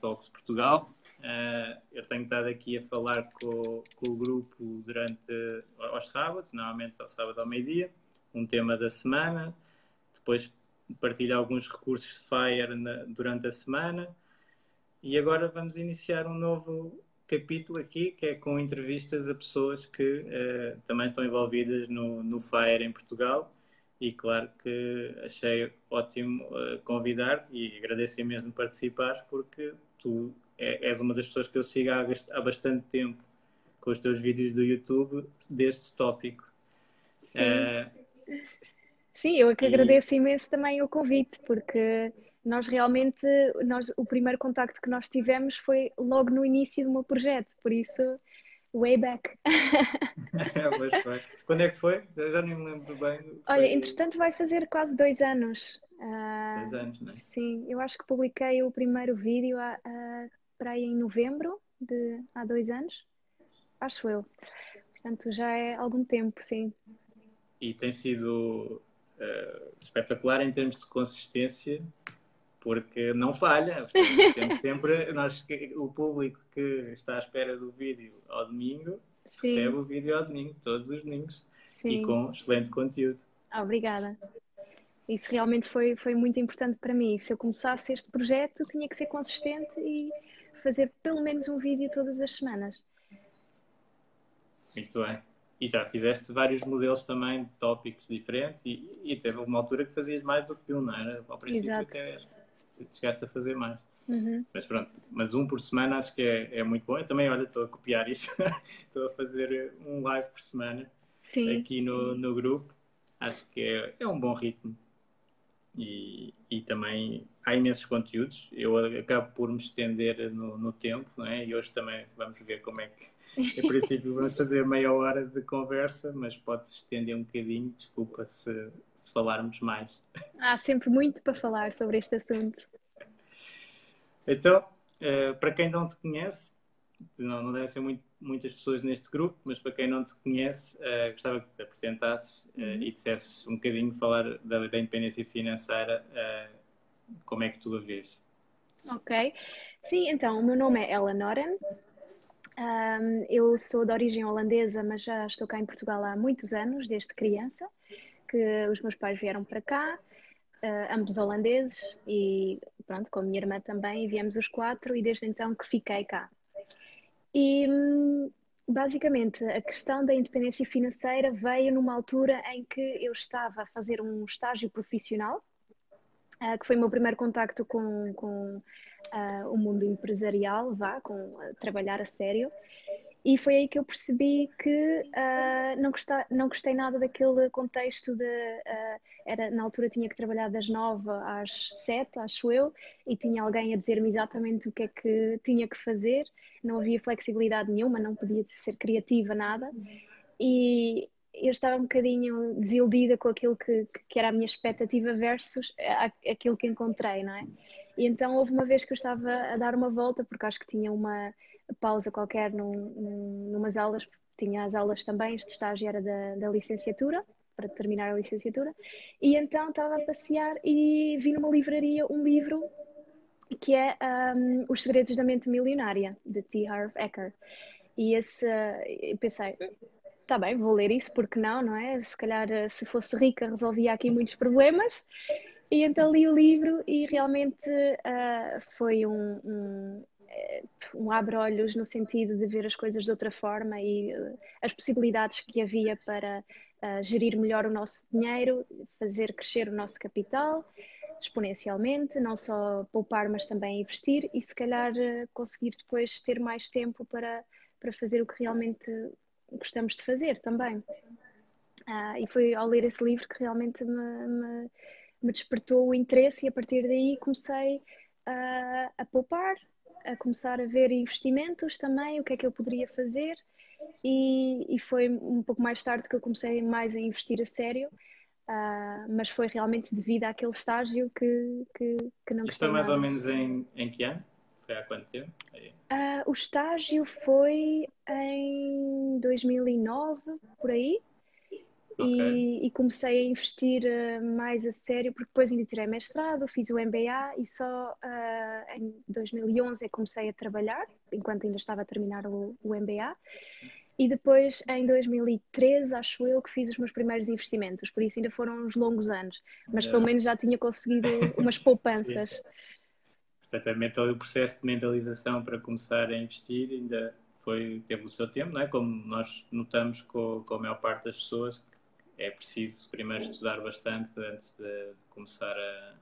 Talks Portugal. Uh, eu tenho estado aqui a falar com, com, o grupo durante aos sábados, normalmente ao sábado ao meio-dia, um tema da semana, depois partilho alguns recursos de Fire na, durante a semana. E agora vamos iniciar um novo capítulo aqui que é com entrevistas a pessoas que uh, também estão envolvidas no, no Fire em Portugal. E claro que achei ótimo uh, convidar-te e agradeço mesmo participares porque tu é, és uma das pessoas que eu sigo há, há bastante tempo com os teus vídeos do YouTube deste tópico. Sim, uh, Sim eu é que e... agradeço imenso também o convite, porque nós realmente, nós, o primeiro contacto que nós tivemos foi logo no início do meu projeto, por isso way back. Quando é que foi? Eu já nem me lembro bem. Foi... Olha, entretanto vai fazer quase dois anos. Uh, dois anos, não é? Sim, eu acho que publiquei o primeiro vídeo a, a, para aí em novembro de há dois anos. Acho eu. Portanto, já é algum tempo, sim. E tem sido uh, espetacular em termos de consistência porque não falha. Temos sempre nós, o público que está à espera do vídeo ao domingo Sim. recebe o vídeo ao domingo, todos os domingos, Sim. e com excelente conteúdo. Obrigada. Isso realmente foi, foi muito importante para mim. Se eu começasse este projeto, tinha que ser consistente e fazer pelo menos um vídeo todas as semanas. Muito bem. E já fizeste vários modelos também de tópicos diferentes e, e teve uma altura que fazias mais do que um, não era? Ao princípio Exato. até chegaste a fazer mais. Uhum. Mas pronto, mas um por semana acho que é, é muito bom. Eu também, olha, estou a copiar isso. estou a fazer um live por semana sim, aqui no, sim. no grupo. Acho que é, é um bom ritmo. E, e também há imensos conteúdos. Eu acabo por me estender no, no tempo, não é? E hoje também vamos ver como é que. A princípio, vamos fazer meia hora de conversa, mas pode-se estender um bocadinho. Desculpa se, se falarmos mais. Há sempre muito para falar sobre este assunto. Então, uh, para quem não te conhece, não, não devem ser muito, muitas pessoas neste grupo, mas para quem não te conhece, uh, gostava que te apresentasses uh, uhum. e dissesses um bocadinho falar da, da independência financeira, como é que tu a vês. Ok. Sim, então, o meu nome é Ella Noren. Um, eu sou de origem holandesa, mas já estou cá em Portugal há muitos anos, desde criança, que os meus pais vieram para cá uh, ambos holandeses, e pronto, com a minha irmã também, viemos os quatro, e desde então que fiquei cá. E hum, basicamente a questão da independência financeira veio numa altura em que eu estava a fazer um estágio profissional, uh, que foi o meu primeiro contacto com, com uh, o mundo empresarial, vá, com trabalhar a sério. E foi aí que eu percebi que uh, não, gostei, não gostei nada daquele contexto de. Uh, era, na altura tinha que trabalhar das nove às sete, acho eu, e tinha alguém a dizer-me exatamente o que é que tinha que fazer, não havia flexibilidade nenhuma, não podia ser criativa, nada. E eu estava um bocadinho desiludida com aquilo que, que era a minha expectativa versus aquilo que encontrei, não é? E então houve uma vez que eu estava a dar uma volta, porque acho que tinha uma pausa qualquer num, num, numas aulas, tinha as aulas também, este estágio era da, da licenciatura, para terminar a licenciatura, e então estava a passear e vi numa livraria um livro que é um, Os Segredos da Mente Milionária, de T. Harv Eker. E esse, eu pensei, está bem, vou ler isso, porque não, não é? Se calhar se fosse rica resolvia aqui muitos problemas. E então li o livro e realmente uh, foi um, um, um abre-olhos no sentido de ver as coisas de outra forma e uh, as possibilidades que havia para uh, gerir melhor o nosso dinheiro, fazer crescer o nosso capital exponencialmente, não só poupar, mas também investir e se calhar conseguir depois ter mais tempo para, para fazer o que realmente gostamos de fazer também. e foi ao ler esse livro que realmente me, me me despertou o interesse e a partir daí comecei a, a poupar, a começar a ver investimentos também, o que é que eu poderia fazer e, e foi um pouco mais tarde que eu comecei mais a investir a sério, uh, mas foi realmente devido àquele estágio que, que, que não Isto é mais ou menos em, em que ano? Foi há quanto tempo? Uh, o estágio foi em 2009, por aí. E, e, comecei a investir uh, mais a sério, porque depois ainda tirei mestrado, fiz o MBA e só uh, em 2011 é comecei a trabalhar, enquanto ainda estava a terminar o, o, MBA. E depois, em 2013, acho eu que fiz os meus primeiros investimentos, por isso ainda foram uns longos anos, mas pelo menos já tinha conseguido umas poupanças. Portanto, o processo de mentalização para começar a investir ainda foi, teve o seu tempo, não é? Como nós notamos com, com a maior parte das pessoas, é preciso primeiro estudar bastante antes de, de começar a,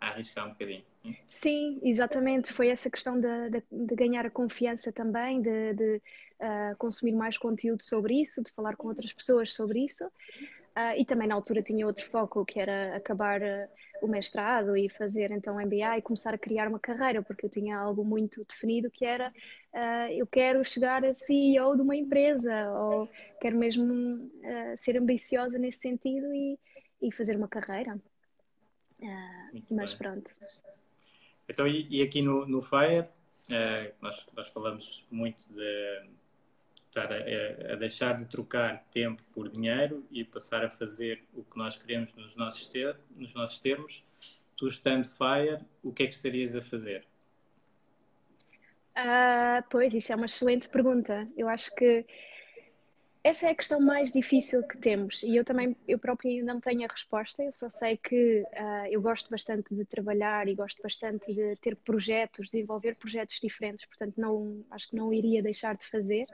a, arriscar um bocadinho. Sim, exatamente. Foi essa questão de, de, de ganhar a confiança também, de uh, consumir mais conteúdo sobre isso, de falar com outras pessoas sobre isso. Uh, e também na altura tinha outro foco, que era acabar uh, o mestrado e fazer então MBA e começar a criar uma carreira, porque eu tinha algo muito definido que era uh, eu quero chegar a CEO de uma empresa ou quero mesmo uh, ser ambiciosa nesse sentido e, e fazer uma carreira. Uh, mas bem. pronto. Então, e, e, aqui no, no FIRE, nós, nós falamos muito de estar a, a, deixar de trocar tempo por dinheiro e passar a fazer o que nós queremos nos nossos, ter, nos nossos termos. Tu estando FIRE, o que é que estarias a fazer? Uh, pois, isso é uma excelente pergunta. Eu acho que essa é a questão mais difícil que temos e eu também, eu própria ainda não tenho a resposta. Eu só sei que uh, eu gosto bastante de trabalhar e gosto bastante de ter projetos, desenvolver projetos diferentes, portanto, não, acho que não iria deixar de fazer.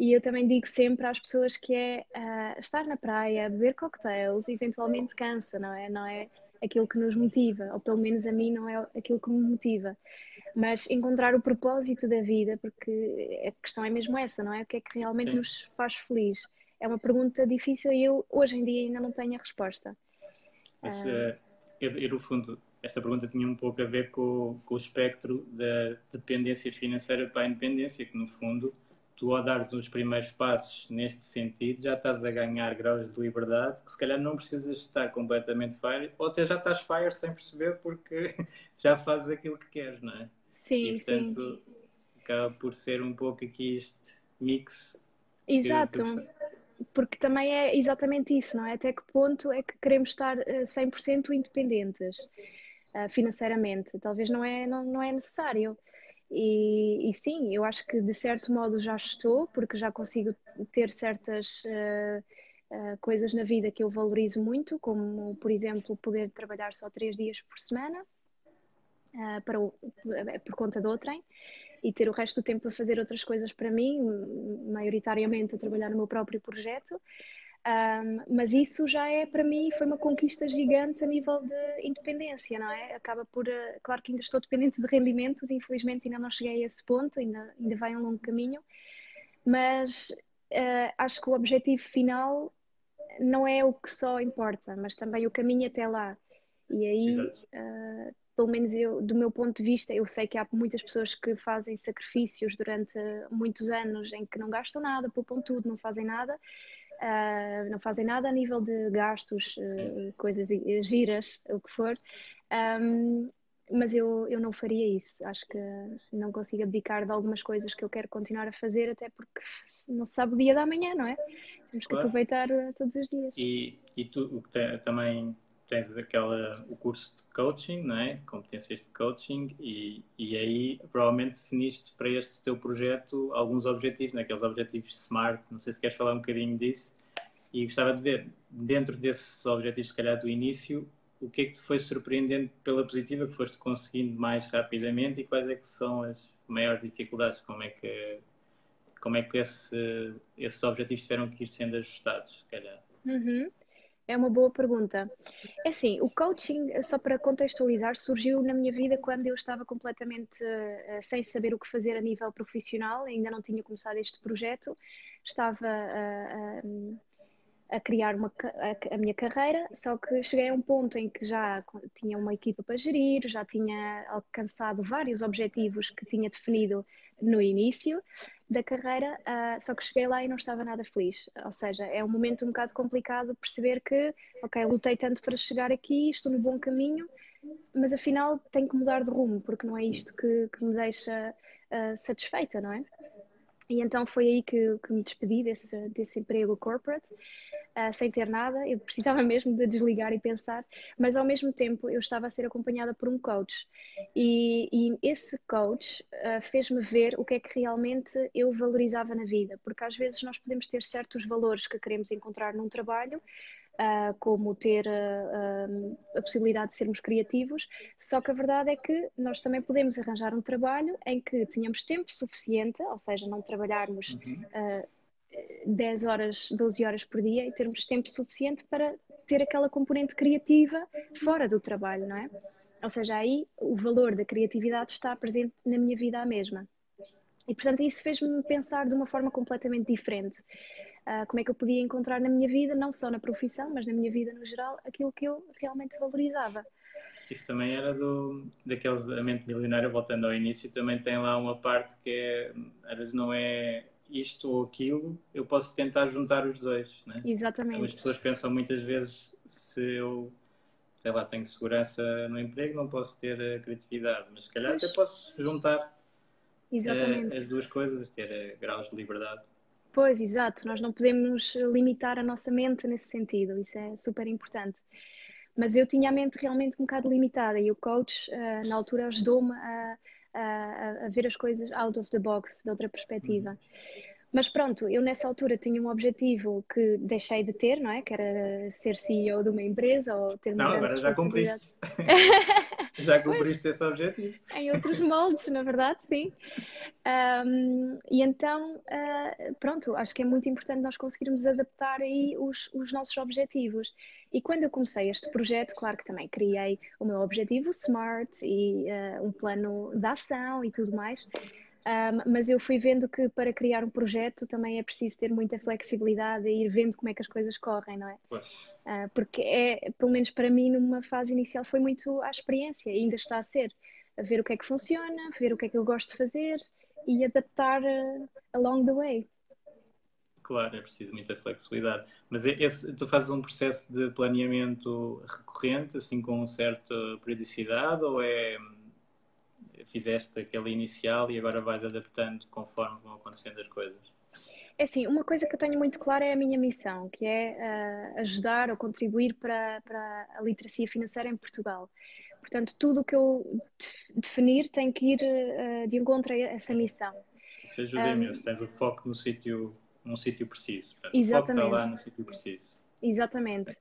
E eu também digo sempre às pessoas que é uh, estar na praia, beber cocktails, eventualmente cansa, não é? Não é aquilo que nos motiva, ou pelo menos a mim não é aquilo que me motiva mas encontrar o propósito da vida, porque a questão é mesmo essa, não é? O que é que realmente Sim. nos faz feliz? É uma pergunta difícil e eu hoje em dia ainda não tenho a resposta. Mas, uh, eu, eu, no fundo, esta pergunta tinha um pouco a ver com, com o espectro da dependência financeira para a independência, que no fundo tu ao dares os primeiros passos neste sentido já estás a ganhar graus de liberdade que se calhar não precisas estar completamente fire ou até já estás fire sem perceber porque já fazes aquilo que queres, não é? Sim, e, portanto, sim. acaba por ser um pouco aqui este mix. Exato. Porque também é exatamente isso, não é? Até que ponto é que queremos estar 100% eh, independentes uh, financeiramente? Talvez não é, não, não é necessário. E, e, sim, eu acho que de certo modo já estou, porque já consigo ter certas uh, uh, coisas na vida que eu valorizo muito, como, por exemplo, poder trabalhar só três dias por semana uh, para o, por conta do outrem e ter o resto do tempo a fazer outras coisas para mim, maioritariamente a trabalhar no meu próprio projeto. Um, mas isso já é para mim foi uma conquista gigante a nível de independência, não é? Acaba por, uh, claro que ainda estou dependente de rendimentos, infelizmente ainda não cheguei a esse ponto, ainda, ainda vai um longo caminho, mas uh, acho que o objetivo final não é o que só importa, mas também o caminho até lá. E aí uh, pelo menos eu, do meu ponto de vista, eu sei que há muitas pessoas que fazem sacrifícios durante muitos anos em que não gastam nada, poupam tudo, não fazem nada, uh, não fazem nada a nível de gastos, uh, coisas giras, o que for. Um, mas eu, eu não faria isso. Acho que não consigo abdicar de algumas coisas que eu quero continuar a fazer, até porque não se sabe o dia da manhã, não é? Temos que claro. aproveitar todos os dias. E, e tu, o que também tens aquela, o curso de coaching, não é? competências de coaching, e, e aí provavelmente definiste para este teu projeto alguns objetivos, naqueles né? objetivos SMART, não sei se queres falar um bocadinho disso, e gostava de ver, dentro desses objetivos, se calhar do início, o que é que te foi surpreendendo pela positiva que foste conseguindo mais rapidamente e quais é que são as maiores dificuldades? Como é que, como é que esse, esses objetivos tiveram que ir sendo ajustados, se calhar? Uhum. É uma boa pergunta. É assim, o coaching, só para contextualizar, surgiu na minha vida quando eu estava completamente uh, sem saber o que fazer a nível profissional, ainda não tinha começado este projeto, estava uh, uh, a criar uma, a, a, minha carreira, só que cheguei a um ponto em que já tinha uma equipa para gerir, já tinha alcançado vários objetivos que tinha definido no início da carreira, uh, só que cheguei lá e não estava nada feliz. Ou seja, é um momento um bocado complicado perceber que, ok, lutei tanto para chegar aqui, estou no bom caminho, mas afinal tenho que mudar de rumo, porque não é isto que, que me deixa uh, satisfeita, não é? E então foi aí que, que me despedi desse, desse emprego corporate uh, sem ter nada, eu precisava mesmo de desligar e pensar, mas ao mesmo tempo eu estava a ser acompanhada por um coach e, e esse coach uh, fez-me ver o que é que realmente eu valorizava na vida, porque às vezes nós podemos ter certos valores que queremos encontrar num trabalho, Uh, como ter uh, uh, a possibilidade de sermos criativos, só que a verdade é que nós também podemos arranjar um trabalho em que tenhamos tempo suficiente, ou seja, não trabalharmos uhum. 10 horas, 12 horas por dia e termos tempo suficiente para ter aquela componente criativa fora do trabalho, não é? Ou seja, aí o valor da criatividade está presente na minha vida a mesma. E portanto isso fez-me pensar de uma forma completamente diferente. Uh, como é que eu podia encontrar na minha vida, não só na profissão, mas na minha vida no geral, aquilo que eu realmente valorizava. Isso também era do, daqueles da mente milionária, voltando ao início, também tem lá uma parte que é, às vezes não é isto ou aquilo, eu posso tentar juntar os dois. Né? Exatamente. As pessoas pensam muitas vezes se eu, sei lá, tenho segurança no emprego, não posso ter a criatividade, mas se calhar pois. até posso juntar uh, as duas coisas, ter uh, graus de liberdade. Pois, exato, nós não podemos limitar a nossa mente nesse sentido, isso é super importante. Mas eu tinha a mente realmente um bocado limitada e o coach, na altura, ajudou-me a a, a, ver as coisas out of the box, de outra perspectiva. Mas pronto, eu nessa altura tinha um objetivo que deixei de ter, não é? Que era ser CEO de uma empresa ou ter uma Não, agora já cumpriste. já cumpriste pois, esse objetivo. Em outros moldes, na verdade, sim. Um, e então, uh, pronto, acho que é muito importante nós conseguirmos adaptar aí os, os nossos objetivos. E quando eu comecei este projeto, claro que também criei o meu objetivo SMART e uh, um plano de ação e tudo mais. Um, mas eu fui vendo que para criar um projeto também é preciso ter muita flexibilidade e ir vendo como é que as coisas correm, não é? Uh, porque é, pelo menos para mim, numa fase inicial foi muito a experiência e ainda está a ser. A ver o que é que funciona, ver o que é que eu gosto de fazer e adaptar uh, along the way. Claro, é preciso muita flexibilidade. Mas esse, tu fazes um processo de planeamento recorrente, assim com certa periodicidade, ou é fizeste aquele inicial e agora vais adaptando conforme vão acontecendo as coisas? É assim, uma coisa que eu tenho muito clara é a minha missão, que é uh, ajudar ou contribuir para, para a literacia financeira em Portugal. Portanto, tudo o que eu definir tem que ir uh, de encontro a essa missão. Isso ajuda um, imenso, tens o foco no sítio num sítio preciso. Portanto, exatamente. O foco está lá no sítio preciso. Exatamente.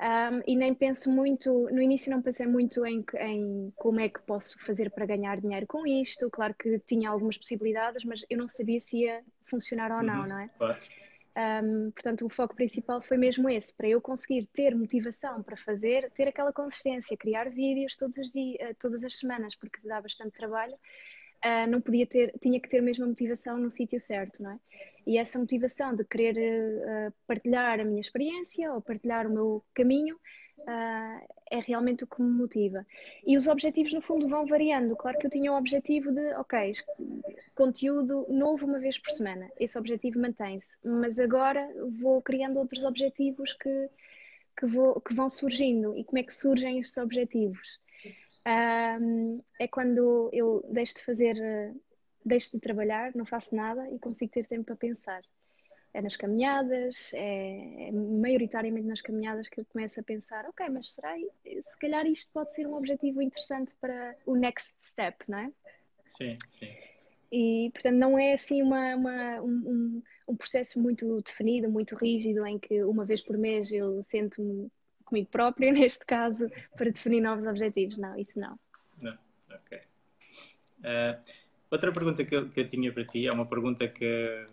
Um, e nem penso muito, no início não pensei muito em, em, como é que posso fazer para ganhar dinheiro com isto. Claro que tinha algumas possibilidades, mas eu não sabia se ia funcionar ou não, uhum, não é? Claro. Um, portanto, o foco principal foi mesmo esse, para eu conseguir ter motivação para fazer, ter aquela consistência, criar vídeos todos os dias, eh, todas as semanas, porque dá bastante trabalho uh, não podia ter, tinha que ter mesmo a motivação no sítio certo, não é? E essa motivação de querer uh, partilhar a minha experiência ou partilhar o meu caminho uh, é realmente o que me motiva. E os objetivos, no fundo, vão variando. Claro que eu tinha o objetivo de, ok, conteúdo novo uma vez por semana. Esse objetivo mantém-se. Mas agora vou criando outros objetivos que, que, vou, que vão surgindo. E como é que surgem estes objetivos? Um, é quando eu deixo de fazer, deixo de trabalhar, não faço nada e consigo ter tempo para pensar. É nas caminhadas, é, é maioritariamente nas caminhadas que eu começo a pensar, ok, mas será, se calhar isto pode ser um objetivo interessante para o next step, não é? Sim, sim. E, portanto, não é assim uma, uma um, um, processo muito definido, muito rígido, em que uma vez por mês eu sento-me comigo própria, neste caso, para definir novos objetivos. Não, isso não. Não, ok. Uh, outra pergunta que eu, que eu, tinha para ti é uma pergunta que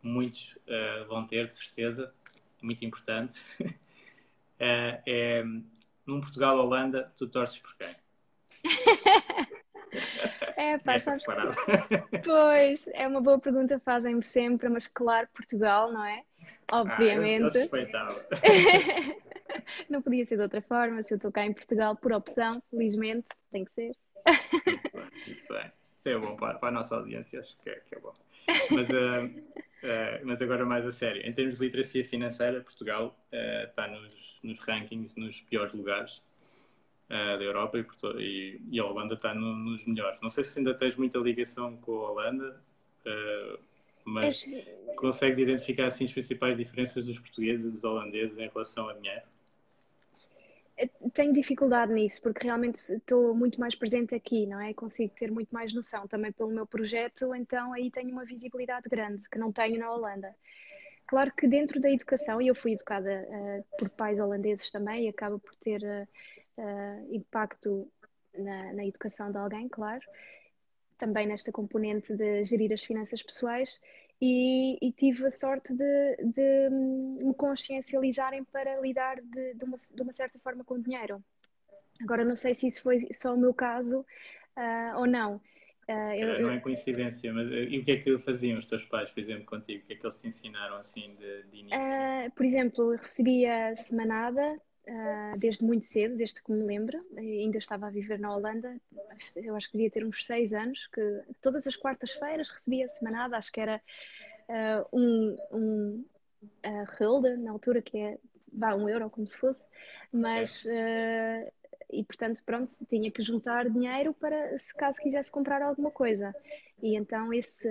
muitos uh, vão ter, de certeza, muito importante. uh, é, num Portugal-Holanda, tu torces por quem? É, pá, sabes que... Pois, é uma boa pergunta, fazem-me sempre, mas claro, Portugal, não é? Obviamente. Ah, não podia ser de outra forma, se eu estou cá em Portugal por opção, felizmente, tem que ser. Muito bem, muito bem. Isso é bom para, para a nossa audiência, acho que é, que é bom. Mas, uh, uh, mas agora mais a sério, em termos de literacia financeira, Portugal uh, está nos, nos rankings nos piores lugares da Europa e, e, e, a Holanda está no, nos melhores. Não sei se ainda tens muita ligação com a Holanda, mas é... consegues identificar assim as principais diferenças dos portugueses e dos holandeses em relação a dinheiro? Tenho dificuldade nisso, porque realmente estou muito mais presente aqui, não é? Consigo ter muito mais noção também pelo meu projeto, então aí tenho uma visibilidade grande que não tenho na Holanda. Claro que dentro da educação, e eu fui educada uh, por pais holandeses também, e acaba por ter uh, uh, impacto na, na, educação de alguém, claro, também nesta componente de gerir as finanças pessoais e, e tive a sorte de, de, me consciencializarem para lidar de, de, uma, de, uma, certa forma com o dinheiro. Agora, não sei se isso foi só o meu caso uh, ou não. Uh, eu, não é coincidência, mas e o que é que faziam os teus pais, por exemplo, contigo? O que é que eles te ensinaram assim de, de início? Uh, por exemplo, eu recebia semanada uh, desde muito cedo, desde que me lembro. Ainda estava a viver na Holanda, eu acho que devia ter uns seis anos, que todas as quartas-feiras recebia semanada, acho que era uh, um, um uh, na altura, que é vá, um euro, como se fosse, mas. Uh, e portanto, pronto, tinha que juntar dinheiro para se caso quisesse comprar alguma coisa. E então esse,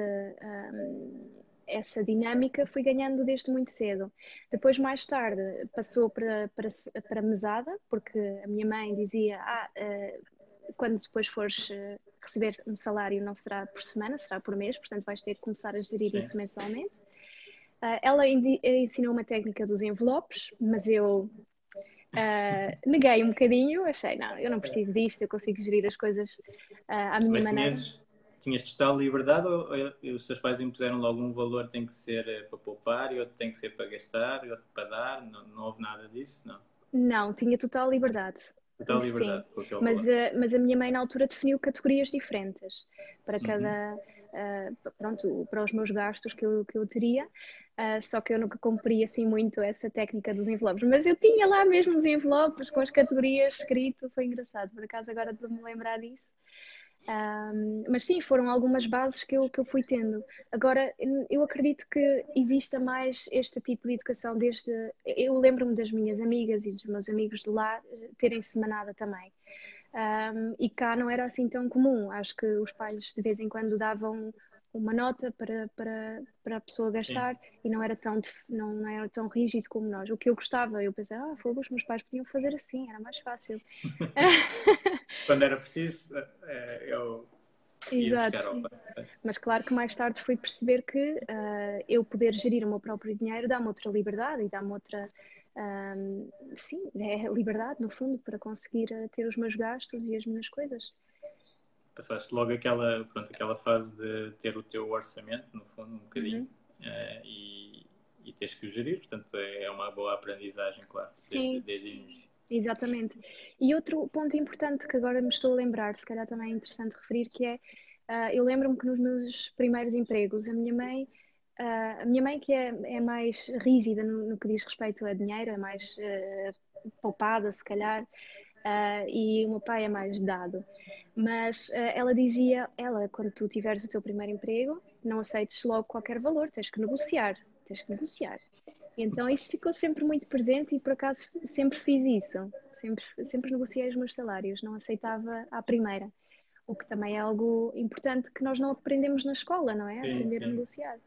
essa dinâmica fui ganhando desde muito cedo. Depois, mais tarde, passou para, para, para mesada, porque a minha mãe dizia: ah, uh, quando depois fores uh, receber um salário, não será por semana, será por mês, portanto vais ter que começar a gerir Sim. isso mensalmente. Uh, ela ensinou uma técnica dos envelopes, mas eu neguei um bocadinho, achei, não, eu não preciso disto, eu consigo gerir as coisas à minha mas maneira. Tinhas tinhas total liberdade ou, ou, os teus pais impuseram logo um valor tem que ser eh, para poupar e outro tem que ser para gastar e outro para dar? Não, não houve nada disso? Não. Não, tinha total liberdade. Total liberdade. Sim. Mas, uh, mas a minha mãe na altura definiu categorias diferentes para cada. Uhum. Uh, pronto, para os meus gastos que eu, que eu teria, uh, só que eu nunca cumpri assim muito essa técnica dos envelopes, mas eu tinha lá mesmo os envelopes com as categorias escrito, foi engraçado, por acaso agora de me lembrar disso, um, mas sim, foram algumas bases que eu, que eu fui tendo. Agora, eu acredito que exista mais este tipo de educação desde. Eu lembro-me das minhas amigas e dos meus amigos de lá terem semanada também. Um, e cá não era assim tão comum. Acho que os pais de vez em quando davam uma nota para, para, para a pessoa gastar Sim. e não era, tão, não, não era tão rígido como nós. O que eu gostava, eu pensei, ah, fogo, os meus pais podiam fazer assim, era mais fácil. Quando era preciso, eh, eu. Exato. Mas claro que mais tarde fui perceber que uh, eu poder gerir o meu próprio dinheiro dá-me outra liberdade e dá-me outra. Um, sim, é liberdade, no fundo, para conseguir eh, ter os meus gastos e as minhas coisas passaste logo aquela, pronto, aquela fase de ter o teu orçamento, no fundo, um bocadinho, uhum. uh, e, e tens que o gerir, portanto é, é uma boa aprendizagem, claro, Sim. desde, desde o início. Exatamente. E outro ponto importante que agora me estou a lembrar, se calhar também é interessante referir, que é, uh, eu lembro-me que nos meus primeiros empregos, a minha mãe, uh, a minha mãe que é, é mais rígida no, no, que diz respeito a dinheiro, é mais uh, poupada, se calhar, e o meu pai é mais dado. Mas uh, ela dizia, ela, quando tu tiveres o teu primeiro emprego, não aceites logo qualquer valor, tens que negociar, tens que negociar. Então isso ficou sempre muito presente e por acaso sempre fiz isso. Sempre, sempre negociei os meus salários, não aceitava à primeira. O que também é algo importante que nós não aprendemos na escola, não é? Aprender sim. a negociar.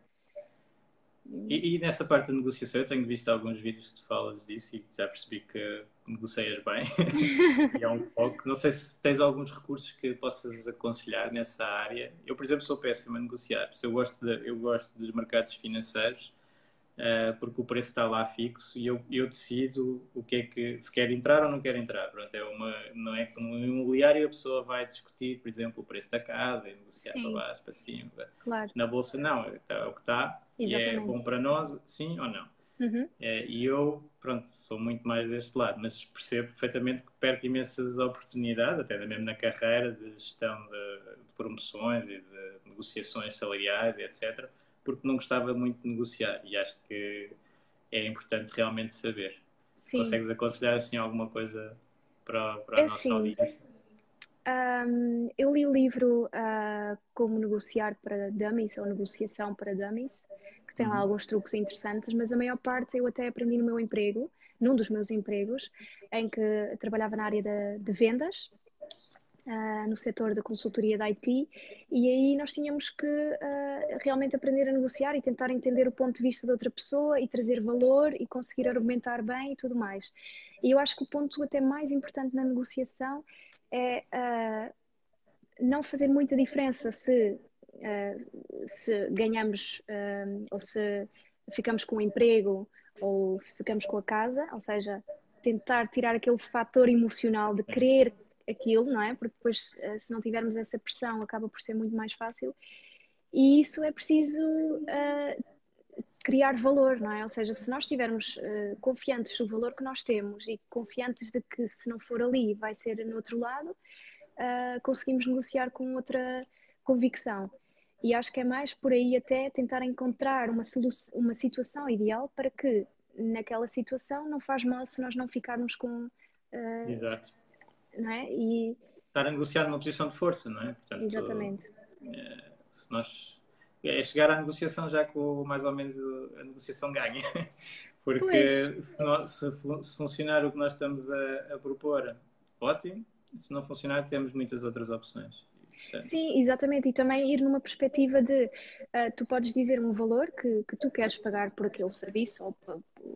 E, e, nessa parte da negociação, eu tenho visto alguns vídeos que tu falas disso e já percebi que negocias bem e é um foco. Não sei se tens alguns recursos que possas aconselhar nessa área. Eu, por exemplo, sou péssimo a negociar. Eu gosto, de, eu gosto dos mercados financeiros, uh, porque o preço está lá fixo e eu, eu decido o que é que se quer entrar ou não quer entrar. Pronto, é uma, não é que no imobiliário a pessoa vai discutir, por exemplo, o preço da casa e negociar sim. para baixo, para cima. Claro. Na bolsa não, é, é o que está e é bom para nós, sim ou não. Uhum. É, e eu, pronto, sou muito mais deste lado, mas percebo perfeitamente que perco imensas oportunidades, até mesmo na carreira de gestão de, de promoções e de negociações salariais, etc., porque não gostava muito de negociar e acho que é importante realmente saber. Sim. Consegues aconselhar assim alguma coisa para, para a é nossa assim, audiência? Um, eu li o livro uh, Como Negociar para Dummies ou Negociação para Dummies, que tem lá uhum. alguns truques interessantes, mas a maior parte eu até aprendi no meu emprego, num dos meus empregos, em que trabalhava na área de, de vendas uh, no setor da consultoria da IT, e aí nós tínhamos que uh, realmente aprender a negociar e tentar entender o ponto de vista da outra pessoa e trazer valor e conseguir argumentar bem e tudo mais. E eu acho que o ponto até mais importante na negociação é uh, não fazer muita diferença se, se ganhamos ou se ficamos com o emprego ou ficamos com a casa, ou seja, tentar tirar aquele fator emocional de querer aquilo, não é? Porque depois, eh, se não tivermos essa pressão, acaba por ser muito mais fácil. E isso é preciso uh, criar valor, não é? Ou seja, se nós estivermos uh, confiantes do valor que nós temos e confiantes de que se não for ali vai ser no outro lado, uh, conseguimos negociar com outra convicção. E acho que é mais por aí até tentar encontrar uma, uma situação ideal para que naquela situação não faz mal se nós não ficarmos com uh, Exato não é? E... Estar a negociar numa posição de força, não é? Portanto, Exatamente. É, se nós é chegar à negociação já com mais ou menos a negociação ganha. Porque se, nós, se, se, funcionar o que nós estamos a, a, propor, ótimo. Se não funcionar, temos muitas outras opções. Portanto... Sim, exatamente. E também ir numa perspectiva de uh, tu podes dizer um valor que, que tu queres pagar por aquele serviço, ou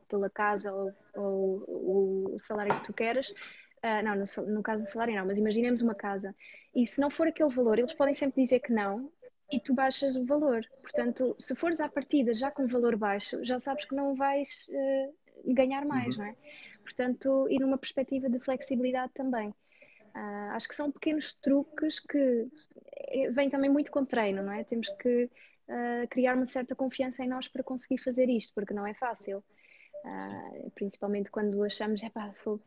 pela casa, ou, ou o salário que tu queres, Uh, não, no, no, caso do salário não, mas imaginemos uma casa. E se não for aquele valor, eles podem sempre dizer que não e tu baixas o valor. Portanto, se fores à partida já com valor baixo, já sabes que não vais uh, ganhar mais, uhum. não é? Portanto, ir numa perspectiva de flexibilidade também. Uh, acho que são pequenos truques que eh, vêm também muito com treino, não é? Temos que criar uma certa confiança em nós para conseguir fazer isto, porque não é fácil. Uh, principalmente quando achamos, que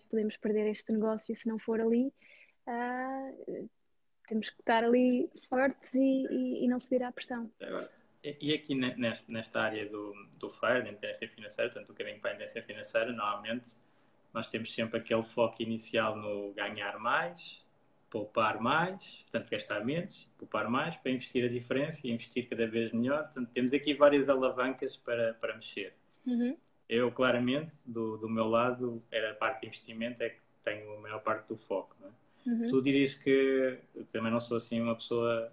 podemos perder este negócio se não for ali. Uh, temos que estar ali fortes e, e, e não ceder à pressão. E aqui nesta, área do, do FIRE, da independência financeira, portanto, o caminho para a independência financeira, normalmente nós temos sempre aquele foco inicial no ganhar mais, poupar mais, portanto, gastar menos, poupar mais, para investir a diferença e investir cada vez melhor. Portanto, temos aqui várias alavancas para, para mexer. Uhum. Eu, claramente, do, do meu lado, era a parte de investimento, é que tenho a maior parte do foco. É? Uhum. Tu dirias que eu também não sou assim uma pessoa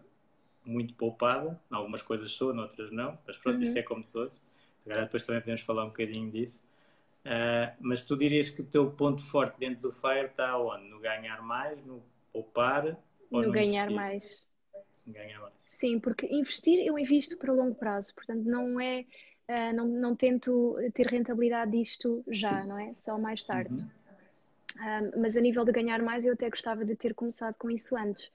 muito poupada, em algumas coisas sou, noutras não, mas pronto, uhum. isso é como todos. Agora depois também podemos falar um bocadinho disso. Uh, mas tu dirias que o teu ponto forte dentro do FIRE está onde? No ganhar mais, no poupar ou no, no ganhar investir? mais? Ganhar mais. Sim, porque investir eu invisto para longo prazo, portanto não é uh, não, não tento ter rentabilidade disto já, não é? Só mais tarde. Uhum. Uh, mas a nível de ganhar mais, eu até gostava de ter começado com isso antes.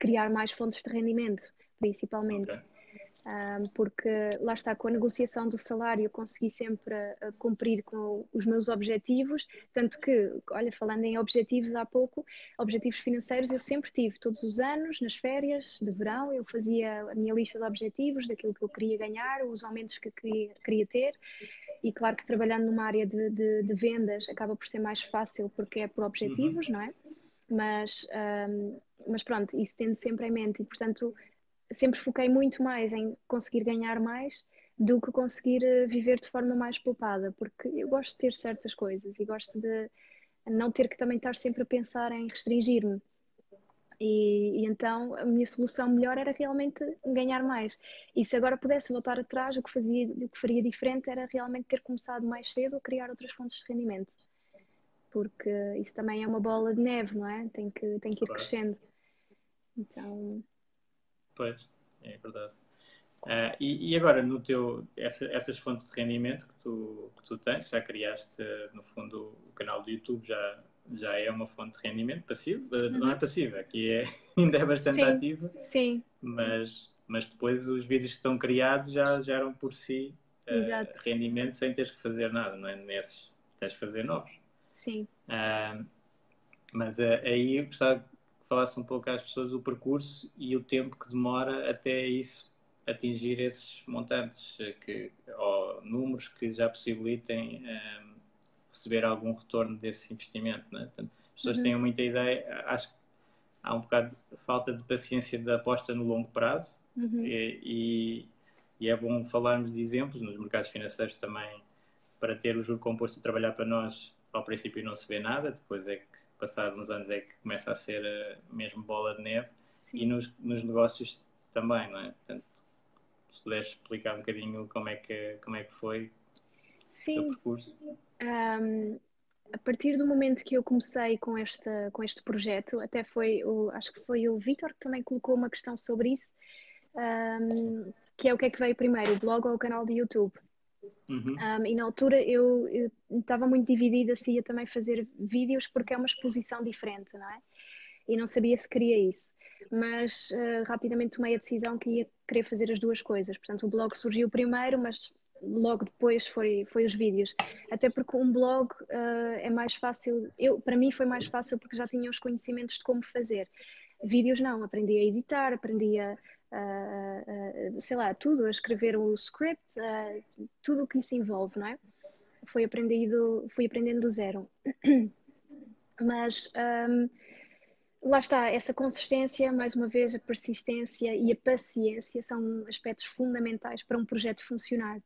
Criar mais fontes de rendimento, principalmente. Okay porque lá está, com a negociação do salário, eu consegui sempre uh, cumprir com os meus objetivos, tanto que, olha, falando em objetivos há pouco, objetivos financeiros eu sempre tive, todos os anos, nas férias de verão, eu fazia a minha lista de objetivos, daquilo que eu queria ganhar, os aumentos que queria, queria ter, e claro que trabalhando numa área de, de, de, vendas acaba por ser mais fácil porque é por objetivos, uhum. não é? Mas, um, mas pronto, isso tendo sempre em mente, e portanto sempre foquei muito mais em conseguir ganhar mais do que conseguir eh, viver de forma mais poupada, porque eu gosto de ter certas coisas e gosto de não ter que também estar sempre a pensar em restringir-me. E, e, então a minha solução melhor era realmente ganhar mais. E se agora pudesse voltar atrás, o que, fazia, o que faria diferente era realmente ter começado mais cedo a criar outras fontes de rendimento. Porque isso também é uma bola de neve, não é? Tem que, tem que ir crescendo. Então, Pois, é verdade. Uh, e, e, agora, no teu, essa, essas fontes de rendimento que tu, que tu tens, que já criaste, no fundo, o canal do YouTube já, já é uma fonte de rendimento passivo, uhum. não é passiva, aqui é, ainda é bastante sim, ativa, sim. Mas, mas depois os vídeos que estão criados já geram por si uh, rendimento sem teres que fazer nada, não é? Nesses tens que fazer novos. Sim. Uh, mas aí eu gostava falasse um pouco às pessoas do percurso e o tempo que demora até isso atingir esses montantes que, ou números que já possibilitem um, receber algum retorno desse investimento. Né? Portanto, as pessoas uhum. têm muita ideia, acho que há um bocado de falta de paciência da aposta no longo prazo uhum. e, e, e, é bom falarmos de exemplos nos mercados financeiros também para ter o juro composto a trabalhar para nós ao princípio não se vê nada, depois é que passados uns anos é que começa a ser uh, mesmo bola de neve Sim. e nos, nos negócios também, não é? Portanto, se puderes explicar um bocadinho como é que, como é que foi Sim. o percurso. Um, a partir do momento que eu comecei com este, com este projeto, até foi o, acho que foi o Vitor que também colocou uma questão sobre isso, um, que é o que é que veio primeiro, o blog ou o canal de YouTube. Uhum. Um, e na altura eu estava muito dividida se ia também fazer vídeos porque é uma exposição diferente, não é? E não sabia se queria isso mas uh, rapidamente tomei a decisão que ia querer fazer as duas coisas. Portanto, o blog surgiu primeiro, mas logo depois foi, foi os vídeos. Até porque um blog uh, é mais fácil, eu, para mim foi mais fácil porque já tinha os conhecimentos de como fazer. Vídeos não, aprendi a editar, aprendi a, uh, sei lá, tudo, a escrever o script, tudo o que isso envolve, não é? Foi aprendido, fui aprendendo do zero. Mas um, lá está, essa consistência, mais uma vez, a persistência e a paciência são aspectos fundamentais para um projeto funcionar.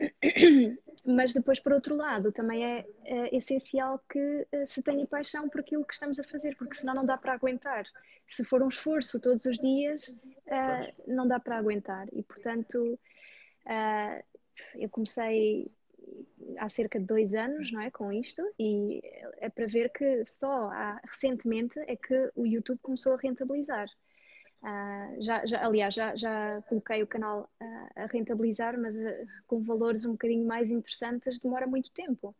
Mas depois, por outro lado, também é, é essencial que uh, se tenha paixão por aquilo que estamos a fazer, porque senão não dá para aguentar. Se for um esforço todos os dias, uh, não dá para aguentar. E, portanto, uh, eu comecei há cerca de dois anos, não é, com isto, e é para ver que só há, recentemente é que o YouTube começou a rentabilizar. Uh, já, já, aliás, já, já coloquei o canal uh, a rentabilizar, mas uh, com valores um bocadinho mais interessantes demora muito tempo.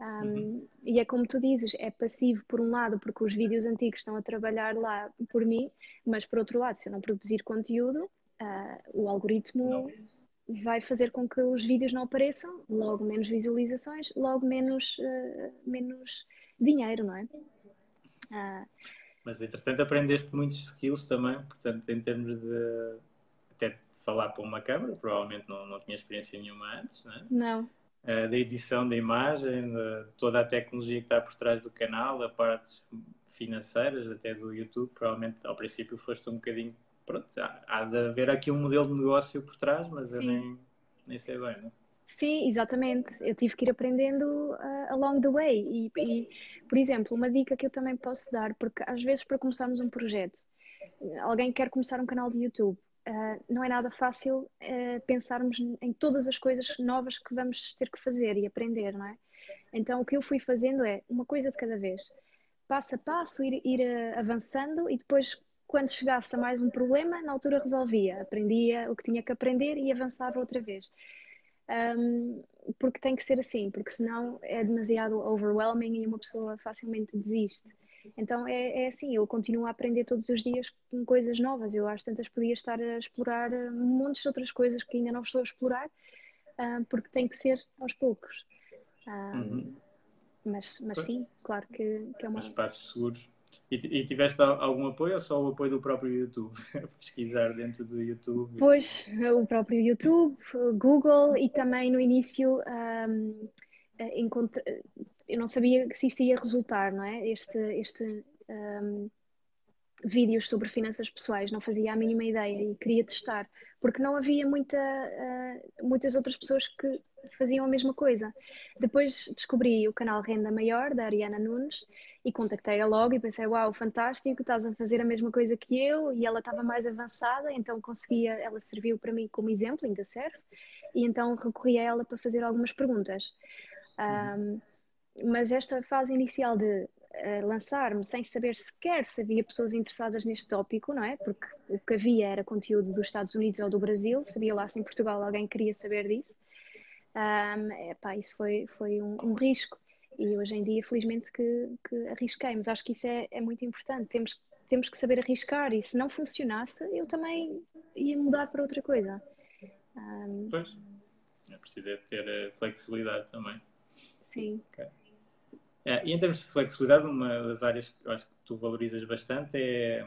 Um, uhum. E é como tu dizes, é passivo por um lado, porque os vídeos antigos estão a trabalhar lá por mim, mas por outro lado, se eu não produzir conteúdo, o algoritmo não vai fazer com que os vídeos não apareçam, logo menos visualizações, logo menos, menos dinheiro, não é? Mas entretanto aprendeste muitos skills também, portanto, em termos de até de falar para uma câmera, provavelmente não, não tinha experiência nenhuma antes, não é? Não. Uh, da edição da imagem, de toda a tecnologia que está por trás do canal, a partes financeiras até do YouTube, provavelmente ao princípio foste um bocadinho pronto, há, há de haver aqui um modelo de negócio por trás, mas Sim. eu nem, nem sei bem, não é? Sim, exatamente. Eu tive que ir aprendendo uh, along the way. E, e, por exemplo, uma dica que eu também posso dar, porque às vezes para começarmos um projeto, alguém quer começar um canal de YouTube, uh, não é nada fácil uh, pensarmos em todas as coisas novas que vamos ter que fazer e aprender, não é? Então o que eu fui fazendo é uma coisa de cada vez, passo a passo, ir, ir avançando e depois quando chegasse a mais um problema, na altura resolvia, aprendia o que tinha que aprender e avançava outra vez. Um, porque tem que ser assim, porque senão é demasiado overwhelming e uma pessoa facilmente desiste. Então é, é assim, eu continuo a aprender todos os dias com coisas novas. Eu acho tantas podia estar a explorar montes de outras coisas que ainda não estou a explorar, uh, porque tem que ser aos poucos. Uh, uhum. Mas, mas sim, claro que, que é uma. Espaços seguros. E, tiveste algum apoio ou só o apoio do próprio YouTube? Pesquisar dentro do YouTube? Pois, o próprio YouTube, Google e também no início um, encontrei, eu não sabia se isto ia resultar, não é? Este, este um, vídeos sobre finanças pessoais, não fazia a mínima ideia e queria testar, porque não havia muita, uh, muitas outras pessoas que faziam a mesma coisa. Depois descobri o canal Renda Maior, da Ariana Nunes, e contactei-a logo e pensei, uau, fantástico, estás a fazer a mesma coisa que eu, e ela estava mais avançada, então conseguia, ela serviu para mim como exemplo, ainda serve, e então recorri a ela para fazer algumas perguntas. Um, mas esta fase inicial de a lançar-me sem saber sequer se havia pessoas interessadas neste tópico, não é? Porque o que havia era conteúdo dos Estados Unidos ou do Brasil, sabia lá se em Portugal alguém queria saber disso. Um, epá, isso foi, foi um, um, risco e hoje em dia, felizmente, que, que arrisquei, mas acho que isso é, é muito importante. Temos, temos que saber arriscar e se não funcionasse, eu também ia mudar para outra coisa. Um, pois, é preciso é ter eh, flexibilidade também. Sim. Okay. É, e em termos de flexibilidade, uma das áreas que eu acho que tu valorizas bastante é,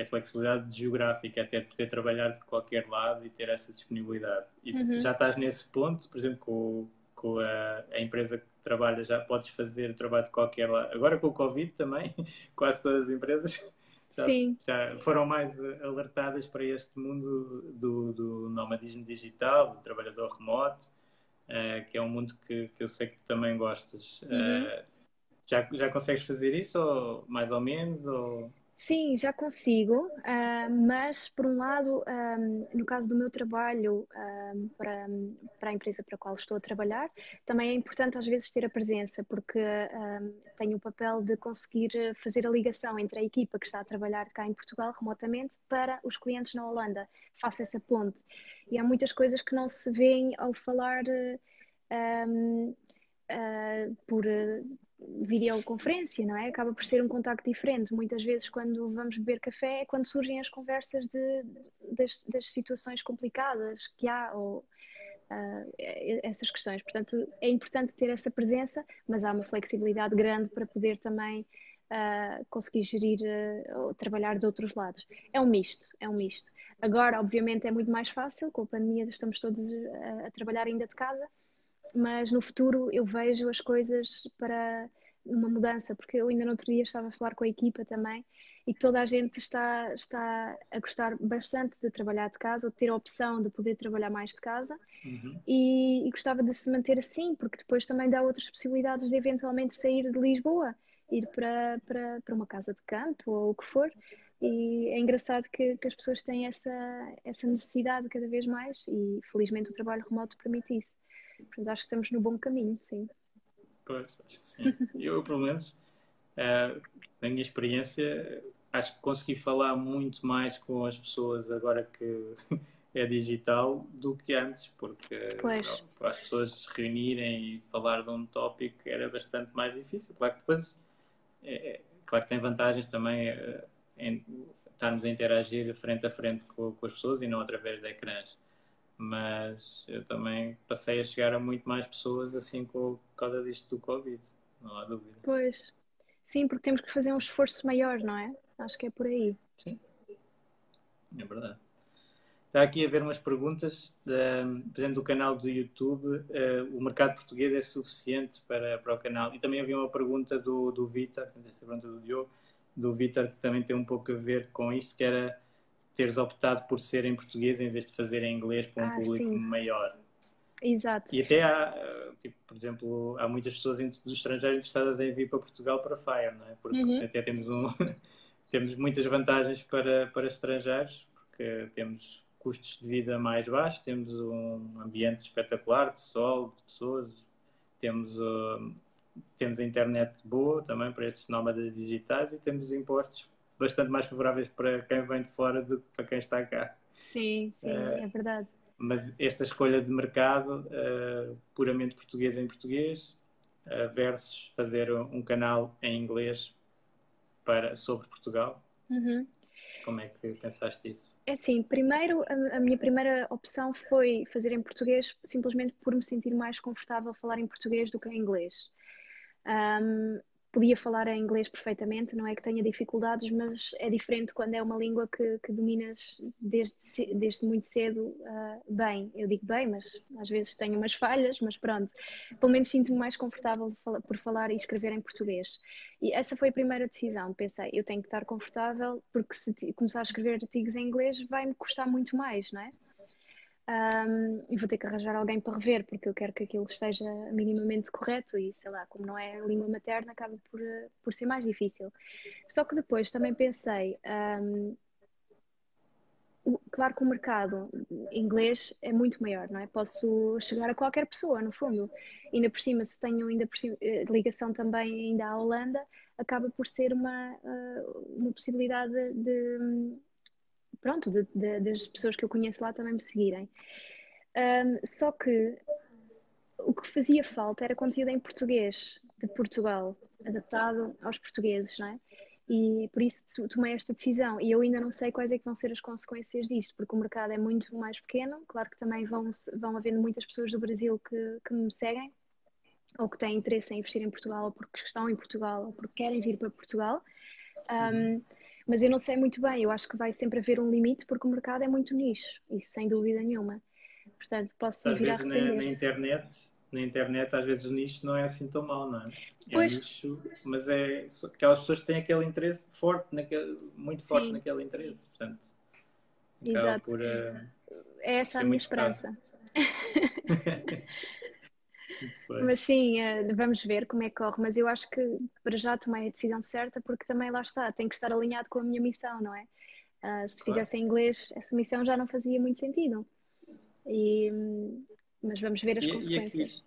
é a flexibilidade geográfica, até poder trabalhar de qualquer lado e ter essa disponibilidade. E uhum. já estás nesse ponto, por exemplo, com, com a, a, empresa que trabalha, já podes fazer trabalho de qualquer lado. Agora com o Covid também, quase todas as empresas já, já, foram mais alertadas para este mundo do, do nomadismo digital, do trabalhador remoto, uh, que é um mundo que, que eu sei que também gostas. Uhum. Uh, já, já consegues fazer isso, ou mais ou menos? Ou... Sim, já consigo, uh, mas por um lado, um, no caso do meu trabalho um, para, para a empresa para a qual estou a trabalhar, também é importante às vezes ter a presença, porque um, tenho o papel de conseguir fazer a ligação entre a equipa que está a trabalhar cá em Portugal remotamente para os clientes na Holanda. Faço essa ponte. E há muitas coisas que não se veem ao falar. Uh, por videoconferência, não é? Acaba por ser um contacto diferente. Muitas vezes, quando vamos beber café, é quando surgem as conversas de, das, das situações complicadas que há, ou uh, essas questões. Portanto, é importante ter essa presença, mas há uma flexibilidade grande para poder também uh, conseguir gerir uh, ou trabalhar de outros lados. É um misto, é um misto. Agora, obviamente, é muito mais fácil, com a pandemia estamos todos a, a trabalhar ainda de casa, mas no futuro eu vejo as coisas para uma mudança, porque eu ainda no outro dia estava a falar com a equipa também e toda a gente está, está a gostar bastante de trabalhar de casa, ou de ter a opção de poder trabalhar mais de casa uhum. e, e, gostava de se manter assim, porque depois também dá outras possibilidades de eventualmente sair de Lisboa, ir para, para, para uma casa de campo ou o que for. E é engraçado que, que as pessoas têm essa, essa necessidade cada vez mais e felizmente o trabalho remoto permite isso. Portanto, acho que estamos no bom caminho, sim. Pois, acho que sim. eu, pelo menos, uh, na minha experiência, acho que consegui falar muito mais com as pessoas agora que é digital do que antes, porque pois. para as pessoas se reunirem e falar de um tópico era bastante mais difícil. Claro que depois, é, é, claro que tem vantagens também é, em estarmos a interagir frente a frente com, com as pessoas e não através de ecrãs mas eu também passei a chegar a muito mais pessoas assim por causa disto do Covid, não há dúvida. Pois, sim, porque temos que fazer um esforço maior, não é? Acho que é por aí. Sim, é verdade. Está aqui a ver umas perguntas, de, por exemplo, do canal do YouTube. Uh, o mercado português é suficiente para, para o canal? E também havia uma pergunta do, do Vitor, essa pergunta do Diogo, do Vitor, que também tem um pouco a ver com isto, que era teres optado por ser em português em vez de fazer em inglês para um ah, público sim. maior. Exato. E até há, tipo, por exemplo, há muitas pessoas do estrangeiro interessadas em vir para Portugal para Fire, não é? Porque uhum. até temos, um, temos muitas vantagens para, para estrangeiros, porque temos custos de vida mais baixos, temos um ambiente espetacular de sol, de pessoas, temos, uh, temos a internet boa também para estes nómadas digitais e temos impostos bastante mais favoráveis para quem vem de fora do que para quem está cá. Sim, sim, uh, é verdade. Mas esta escolha de mercado, uh, puramente português em português, versus fazer um canal em inglês para, sobre Portugal. Uhum. Como é que pensaste isso? É assim, primeiro, a, a, minha primeira opção foi fazer em português, simplesmente por me sentir mais confortável falar em português do que em inglês. Um, podia falar em inglês perfeitamente, não é que tenha dificuldades, mas é diferente quando é uma língua que, que dominas desde, desde muito cedo uh, bem. Eu digo bem, mas às vezes tenho umas falhas, mas pronto, pelo menos sinto-me mais confortável por falar e escrever em português. E essa foi a primeira decisão. Pensei, eu tenho que estar confortável, porque se começar a escrever artigos em inglês vai-me custar muito mais, não é? Um, e vou ter que arranjar alguém para rever, porque eu quero que aquilo esteja minimamente correto e, sei lá, como não é língua materna, acaba por, por ser mais difícil. Só que depois também pensei, um, claro que o mercado inglês é muito maior, não é? Posso chegar a qualquer pessoa, no fundo. Ainda por cima, se tenho ainda cima, eh, ligação também ainda à Holanda, acaba por ser uma, eh, uma possibilidade de, de pronto, de, de, das pessoas que eu conheço lá também me seguirem. Um, só que o que fazia falta era conteúdo em português de Portugal, adaptado aos portugueses, não é? E por isso tomei esta decisão. E eu ainda não sei quais é que vão ser as consequências disto, porque o mercado é muito mais pequeno. Claro que também vão, vão havendo muitas pessoas do Brasil que, que me seguem, ou que têm interesse em investir em Portugal, ou porque estão em Portugal, ou porque querem vir para Portugal. Um, mas eu não sei muito bem, eu acho que vai sempre haver um limite, porque o mercado é muito nicho, isso sem dúvida nenhuma. Portanto, posso Às vezes na, na internet na internet às vezes o nicho não é assim tão mau, não é? É pois. nicho, mas é aquelas pessoas que têm aquele interesse forte, naquele, muito forte Sim. naquele interesse. Portanto, Exato. Por, uh, é essa a minha esperança. mas sim, uh, vamos ver como é que corre. Mas eu acho que para já tomei a decisão certa porque também lá está, tem que estar alinhado com a minha missão, não é? Uh, se claro. fizesse em inglês, essa missão já não fazia muito sentido. E, mas vamos ver as e, consequências. E aqui,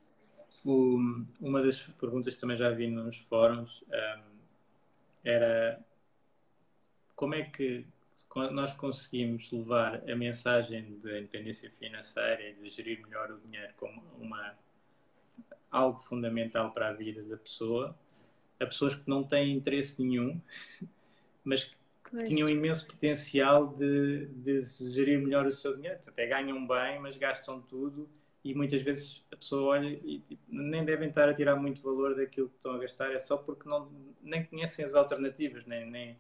o, uma das perguntas que também já vi nos fóruns um, era como é que nós conseguimos levar a mensagem da independência financeira e de gerir melhor o dinheiro como uma, algo fundamental para a vida da pessoa a pessoas que não têm interesse nenhum, mas que pois. tinham imenso potencial de, de gerir melhor o seu dinheiro. Até ganham bem, mas gastam tudo e muitas vezes a pessoa olha e, nem devem estar a tirar muito valor daquilo que estão a gastar, é só porque não, nem conhecem as alternativas, nem, nem,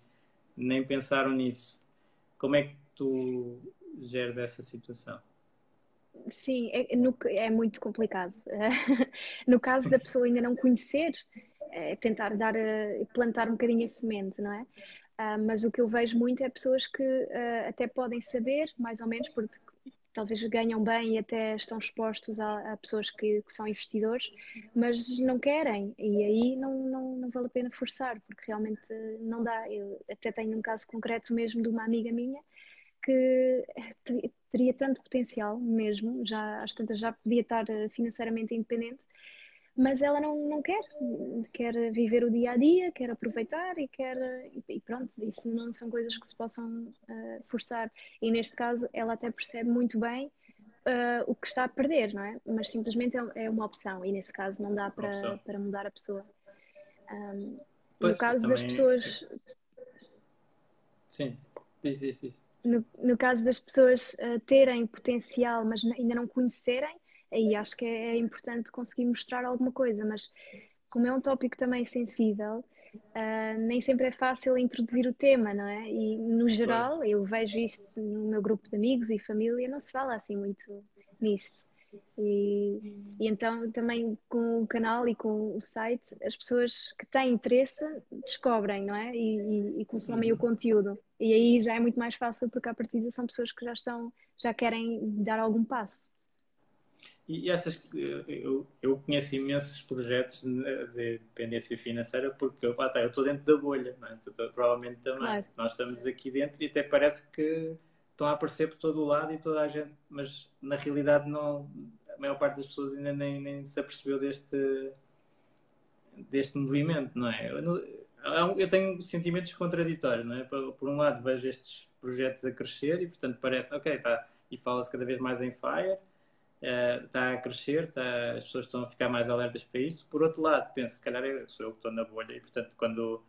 nem pensaram nisso. Como é que tu geres essa situação? Sim, é, no, é muito complicado. no caso da pessoa ainda não conhecer, é tentar dar, plantar um bocadinho a semente, não é? Uh, mas o que eu vejo muito é pessoas que uh, até podem saber, mais ou menos, porque talvez ganham bem e até estão expostos a, a pessoas que, que, são investidores, mas não querem e aí não, não, não, vale a pena forçar, porque realmente não dá. Eu até tenho um caso concreto mesmo de uma amiga minha que teria tanto potencial mesmo, já às tantas já podia estar financeiramente independente, mas ela não, não quer, quer viver o dia a dia, quer aproveitar e quer e pronto, isso não são coisas que se possam uh, forçar. E neste caso ela até percebe muito bem uh, o que está a perder, não é? Mas simplesmente é, é uma opção e nesse caso não dá para, para mudar a pessoa. Um, no caso das pessoas. Sim, diz, diz, diz. No, no caso das pessoas uh, terem potencial, mas ainda não conhecerem, aí acho que é, é importante conseguir mostrar alguma coisa, mas como é um tópico também sensível, uh, nem sempre é fácil introduzir o tema, não é? E no geral, eu vejo isto no meu grupo de amigos e família, não se fala assim muito nisto. E, e, então também com o canal e com o site, as pessoas que têm interesse descobrem, não é? E, e, e consomem o conteúdo. E aí já é muito mais fácil porque a partida são pessoas que já estão, já querem dar algum passo. E essas, eu, eu conheço imensos projetos de dependência financeira porque lá está, eu estou dentro da bolha, é? tu, provavelmente também. Claro. Nós estamos aqui dentro e até parece que estão a aparecer por todo o lado e toda a gente, mas na realidade não, a maior parte das pessoas ainda nem, nem se apercebeu deste, deste movimento, não é? Eu, eu tenho sentimentos contraditórios, não é? Por, por, um lado vejo estes projetos a crescer e portanto parece, ok, está, e fala-se cada vez mais em FIRE, está eh, a crescer, está, as pessoas estão a ficar mais alertas para isso. Por outro lado, penso, se calhar eu sou eu que estou na bolha e, portanto, quando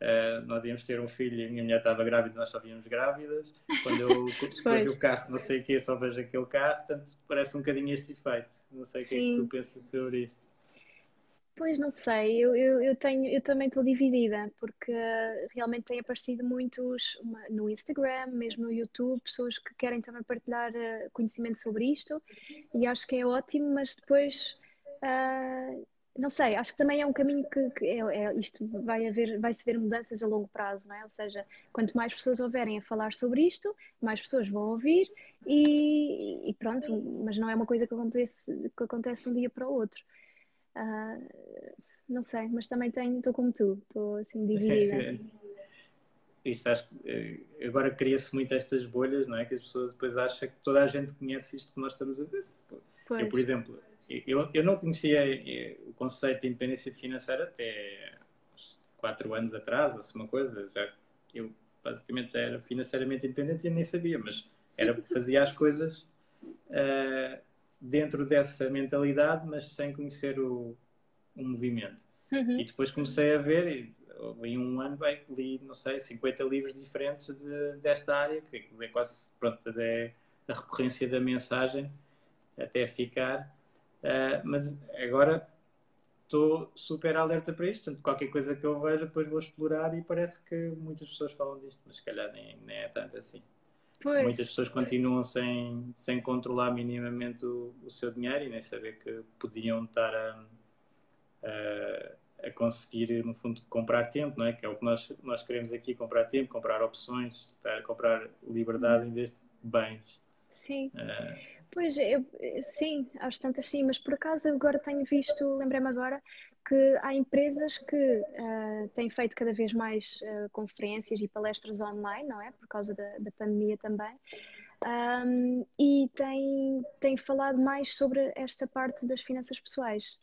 uh, nós íamos ter um filho e a minha mulher estava grávida, nós só víamos grávidas. Quando eu escolho o carro, não sei o que, só vejo aquele carro, portanto, parece um bocadinho este efeito. Não sei o que é que tu pensas sobre isto. Pois não sei, eu, eu, eu, tenho, eu também estou dividida, porque uh, realmente tem aparecido muitos uma, no Instagram, mesmo no YouTube, pessoas que querem também partilhar uh, conhecimento sobre isto, e acho que é ótimo, mas depois uh, não sei, acho que também é um caminho que, que é, é, isto vai haver, vai-se ver mudanças a longo prazo, não é? Ou seja, quanto mais pessoas houverem a falar sobre isto, mais pessoas vão ouvir e, e pronto, mas não é uma coisa que acontece, que acontece de um dia para o outro. Uh, não sei, mas também tenho, estou como tu, estou assim dividida. isso acho que eh, agora cria-se muito estas bolhas, não é? Que as pessoas depois acham que toda a gente conhece isto que nós estamos a ver. Tipo, eu, por exemplo, eu, eu não conhecia eh, o conceito de independência financeira até quatro anos atrás, ou assim, uma coisa. Já, eu basicamente era financeiramente independente e nem sabia, mas era fazia as coisas uh, dentro dessa mentalidade, mas sem conhecer o, o movimento. Uhum. E depois comecei a ver, em um ano bem, li, não sei, 50 livros diferentes de, desta área, que é quase, pronto, é a recorrência da mensagem até ficar. Uh, mas agora estou super alerta para isto, portanto, qualquer coisa que eu veja, depois vou explorar e parece que muitas pessoas falam disto, mas se calhar nem, nem é tanto assim. Pois, Muitas pessoas pois. continuam sem, sem controlar minimamente o, o, seu dinheiro e nem saber que podiam estar a, a, a, conseguir, no fundo, comprar tempo, não é? Que é o que nós, nós queremos aqui, comprar tempo, comprar opções, comprar liberdade uhum. em vez de bens. Sim. Uh, Pois, eu, sim, às tantas sim, mas por acaso agora tenho visto, lembrei-me agora, que há empresas que uh, têm feito cada vez mais uh, conferências e palestras online, não é? Por causa da, da pandemia também. Um, e têm, têm falado mais sobre esta parte das finanças pessoais.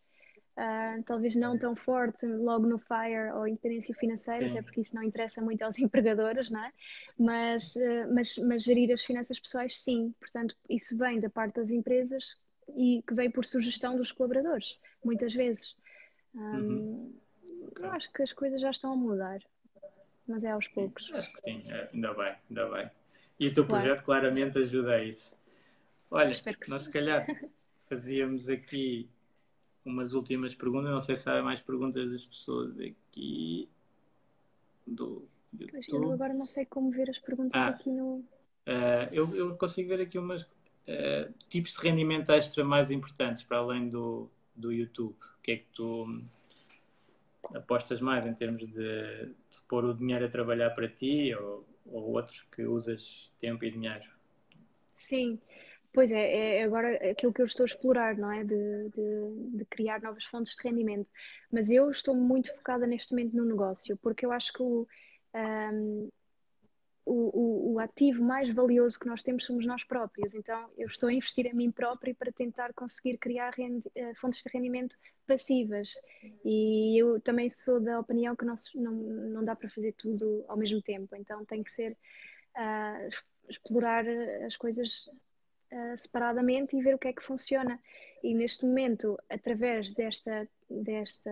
Uh, talvez não tão forte logo no FIRE ou independência financeira, Sim. até porque isso não interessa muito aos empregadores, não é? Mas, uh, mas, mas gerir as finanças pessoais, sim. Portanto, isso vem da parte das empresas e que vem por sugestão dos colaboradores, muitas vezes. Um, uhum. Eu acho que as coisas já estão a mudar, mas é aos poucos. Acho que sim, é, ainda bem, ainda bem. E o teu claro. projeto claramente ajuda a isso. Olha, nós sim. se calhar fazíamos aqui umas últimas perguntas. Não sei se há mais perguntas das pessoas aqui do YouTube. Eu agora não sei como ver as perguntas ah, aqui no. Uh, eu, eu, consigo ver aqui umas uh, tipos de rendimento extra mais importantes para além do, do YouTube. O que é que tu apostas mais em termos de, de pôr o dinheiro a trabalhar para ti ou, ou outros que usas tempo e dinheiro? Sim. Pois é, é agora aquilo que eu estou a explorar, não é? De, de, de, criar novas fontes de rendimento. Mas eu estou muito focada neste momento no negócio, porque eu acho que o, um, o, o, o, ativo mais valioso que nós temos somos nós próprios. Então eu estou a investir em mim próprio para tentar conseguir criar rendi, uh, fontes de rendimento passivas. E eu também sou da opinião que não, não, não dá para fazer tudo ao mesmo tempo. Então tem que ser. Uh, explorar as coisas uh, separadamente e ver o que é que funciona. E neste momento, através desta, desta,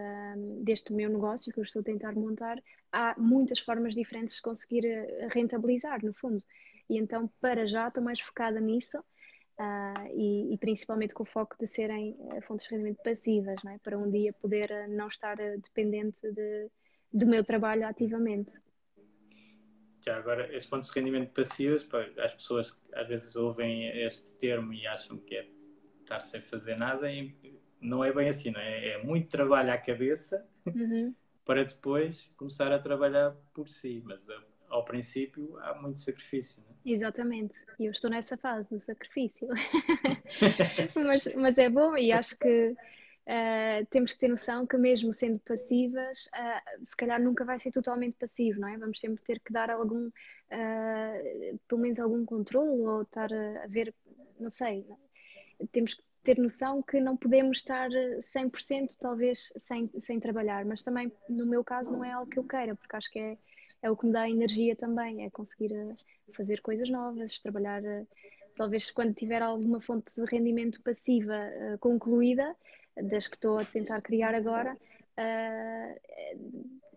deste meu negócio que eu estou a tentar montar, há muitas formas diferentes de conseguir eh, rentabilizar, no fundo. E então, para já, estou mais focada nisso. Uh, e, e, principalmente com o foco de serem uh, fontes de rendimento passivas, não é? para um dia poder não estar dependente de, do meu trabalho ativamente já agora, as fontes de rendimento passivas, pá, as pessoas às vezes ouvem este termo e acham que é estar sem fazer nada, e não é bem assim, não é? É muito trabalho à cabeça uhum. para depois começar a trabalhar por si, mas eh, ao princípio há muito sacrifício. Não é? Exatamente, e eu estou nessa fase do sacrifício, mas, mas é bom e acho que Uh, temos que ter noção que mesmo sendo passivas, uh, se calhar nunca vai ser totalmente passivo, não é? Vamos sempre ter que dar algum, uh, pelo menos algum controle ou estar a, ver, não sei, temos que ter noção que não podemos estar 100% talvez sem, sem trabalhar, mas também no meu caso não é algo que eu queira, porque acho que é, é o que me dá energia também, é conseguir fazer coisas novas, trabalhar, talvez quando tiver alguma fonte de rendimento passiva concluída, das que estou a tentar criar agora, uh,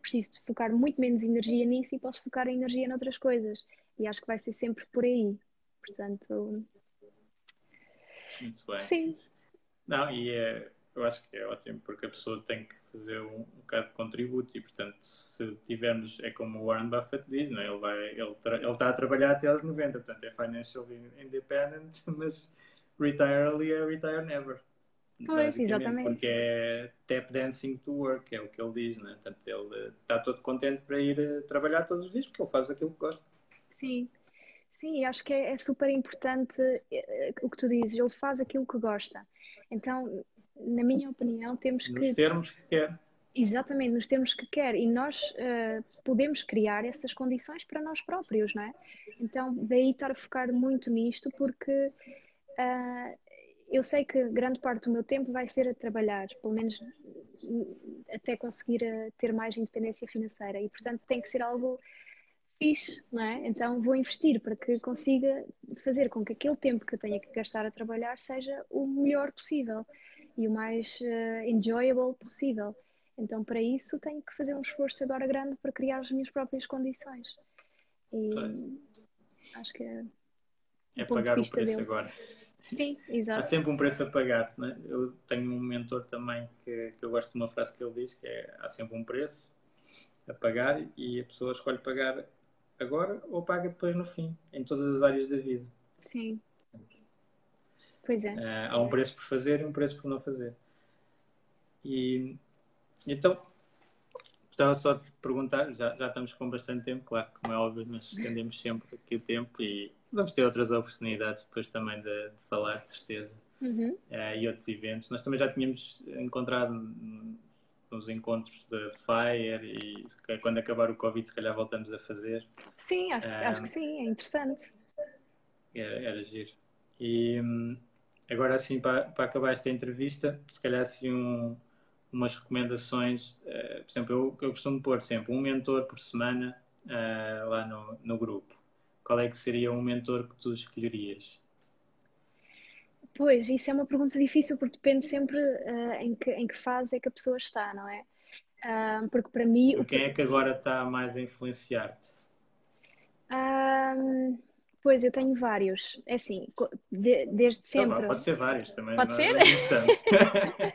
preciso de focar muito menos energia nisso e posso focar a energia noutras coisas. E acho que vai ser sempre por aí. Portanto. Muito bem. Sim. Não, e é, eu acho que é ótimo porque a pessoa tem que fazer um, um bocado de contributo e, portanto, se tivermos, é como o Warren Buffett diz, não é? ele, vai, ele, ele está a trabalhar até aos 90, portanto é financially independent, mas retire early é retire never. Pois, exatamente. Porque é tap dancing to work, é o que ele diz, né? Portanto, ele está todo contente para ir eh, trabalhar todos os dias porque ele faz aquilo que gosta. Sim, sim, acho que é, é super importante eh, o que tu dizes, ele faz aquilo que gosta. Então, na minha opinião, temos Nos que. Nos termos que quer. Exatamente, nos termos que quer. E nós uh, podemos criar essas condições para nós próprios, não é? Então, daí estar a focar muito nisto, porque uh, eu sei que grande parte do meu tempo vai ser a trabalhar, pelo menos até conseguir uh, ter mais independência financeira. E, portanto, tem que ser algo fixe, não é? Então, vou investir para que consiga fazer com que aquele tempo que eu tenha que gastar a trabalhar seja o melhor possível e o mais enjoyable possível. Então, para isso, tenho que fazer um esforço agora grande para criar as minhas próprias condições. E acho que é. É pagar o preço agora. Sim, exato. Há sempre um preço a pagar. Né? Eu tenho um mentor também que, que eu gosto de uma frase que ele diz: que é há sempre um preço a pagar e a pessoa escolhe pagar agora ou paga depois no fim, em todas as áreas da vida. Sim. Pois é. Uh, há um preço por fazer e um preço por não fazer. E então, gostava só de perguntar, já, já estamos com bastante tempo, claro, como é óbvio, nós estendemos sempre aqui o tempo e vamos ter outras oportunidades depois também de, de falar, de certeza, uhum. uh, e outros eventos. Nós também já tínhamos encontrado nos encontros de Fire e quando acabar o Covid, se calhar voltamos a fazer. Sim, acho, uh, acho que sim, é interessante. Era, era giro. E hum, agora, assim, para, para acabar esta entrevista, se calhar assim um umas recomendações, uh, por exemplo, eu, eu costumo pôr sempre um mentor por semana uh, lá no, no grupo. Qual é que seria um mentor que tu escolherias? Pois, isso é uma pergunta difícil porque depende sempre uh, em, que, em que fase é que a pessoa está, não é? Uh, porque para mim. O quem é que agora está mais a influenciar-te? Uh, pois, eu tenho vários. É assim, de, desde tá sempre. Tá pode ser vários também. Pode ser?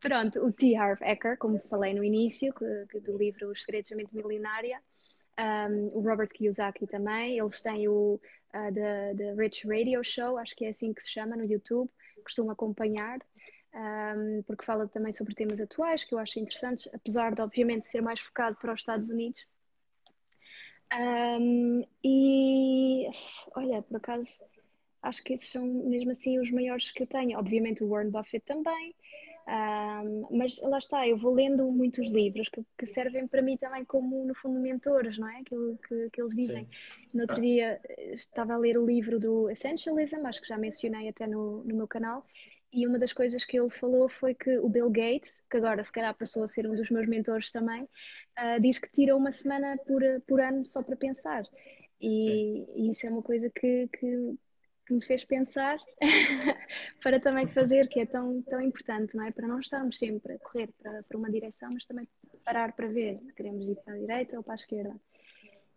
Pronto, o T. Harv Eker, como falei no início, do livro Os Segredos da Mente Milionária, um, o Robert Kiyosaki também, eles têm o uh, the, the Rich Radio Show, acho que é assim que se chama no YouTube, costumo acompanhar, um, porque fala também sobre temas atuais que eu acho interessantes, apesar de obviamente ser mais focado para os Estados Unidos. Um, e olha, por acaso, acho que esses são mesmo assim os maiores que eu tenho. Obviamente o Warren Buffett também. Um, mas lá está, eu vou lendo muitos livros que, que, servem para mim também como, no fundo, mentores, não é? Aquilo que, que eles dizem. Sim. No outro ah. dia eh, estava a ler o livro do Essentialism, acho que já mencionei até no, no meu canal, e uma das coisas que ele falou foi que o Bill Gates, que agora se calhar passou a ser um dos meus mentores também, uh, diz que tira uma semana por, por ano só para pensar. E, e, isso é uma coisa que, que, que me fez pensar para também fazer, que é tão, tão importante, não é? Para não estarmos sempre a correr para, para uma direção, mas também parar para ver, queremos ir para a direita ou para a esquerda.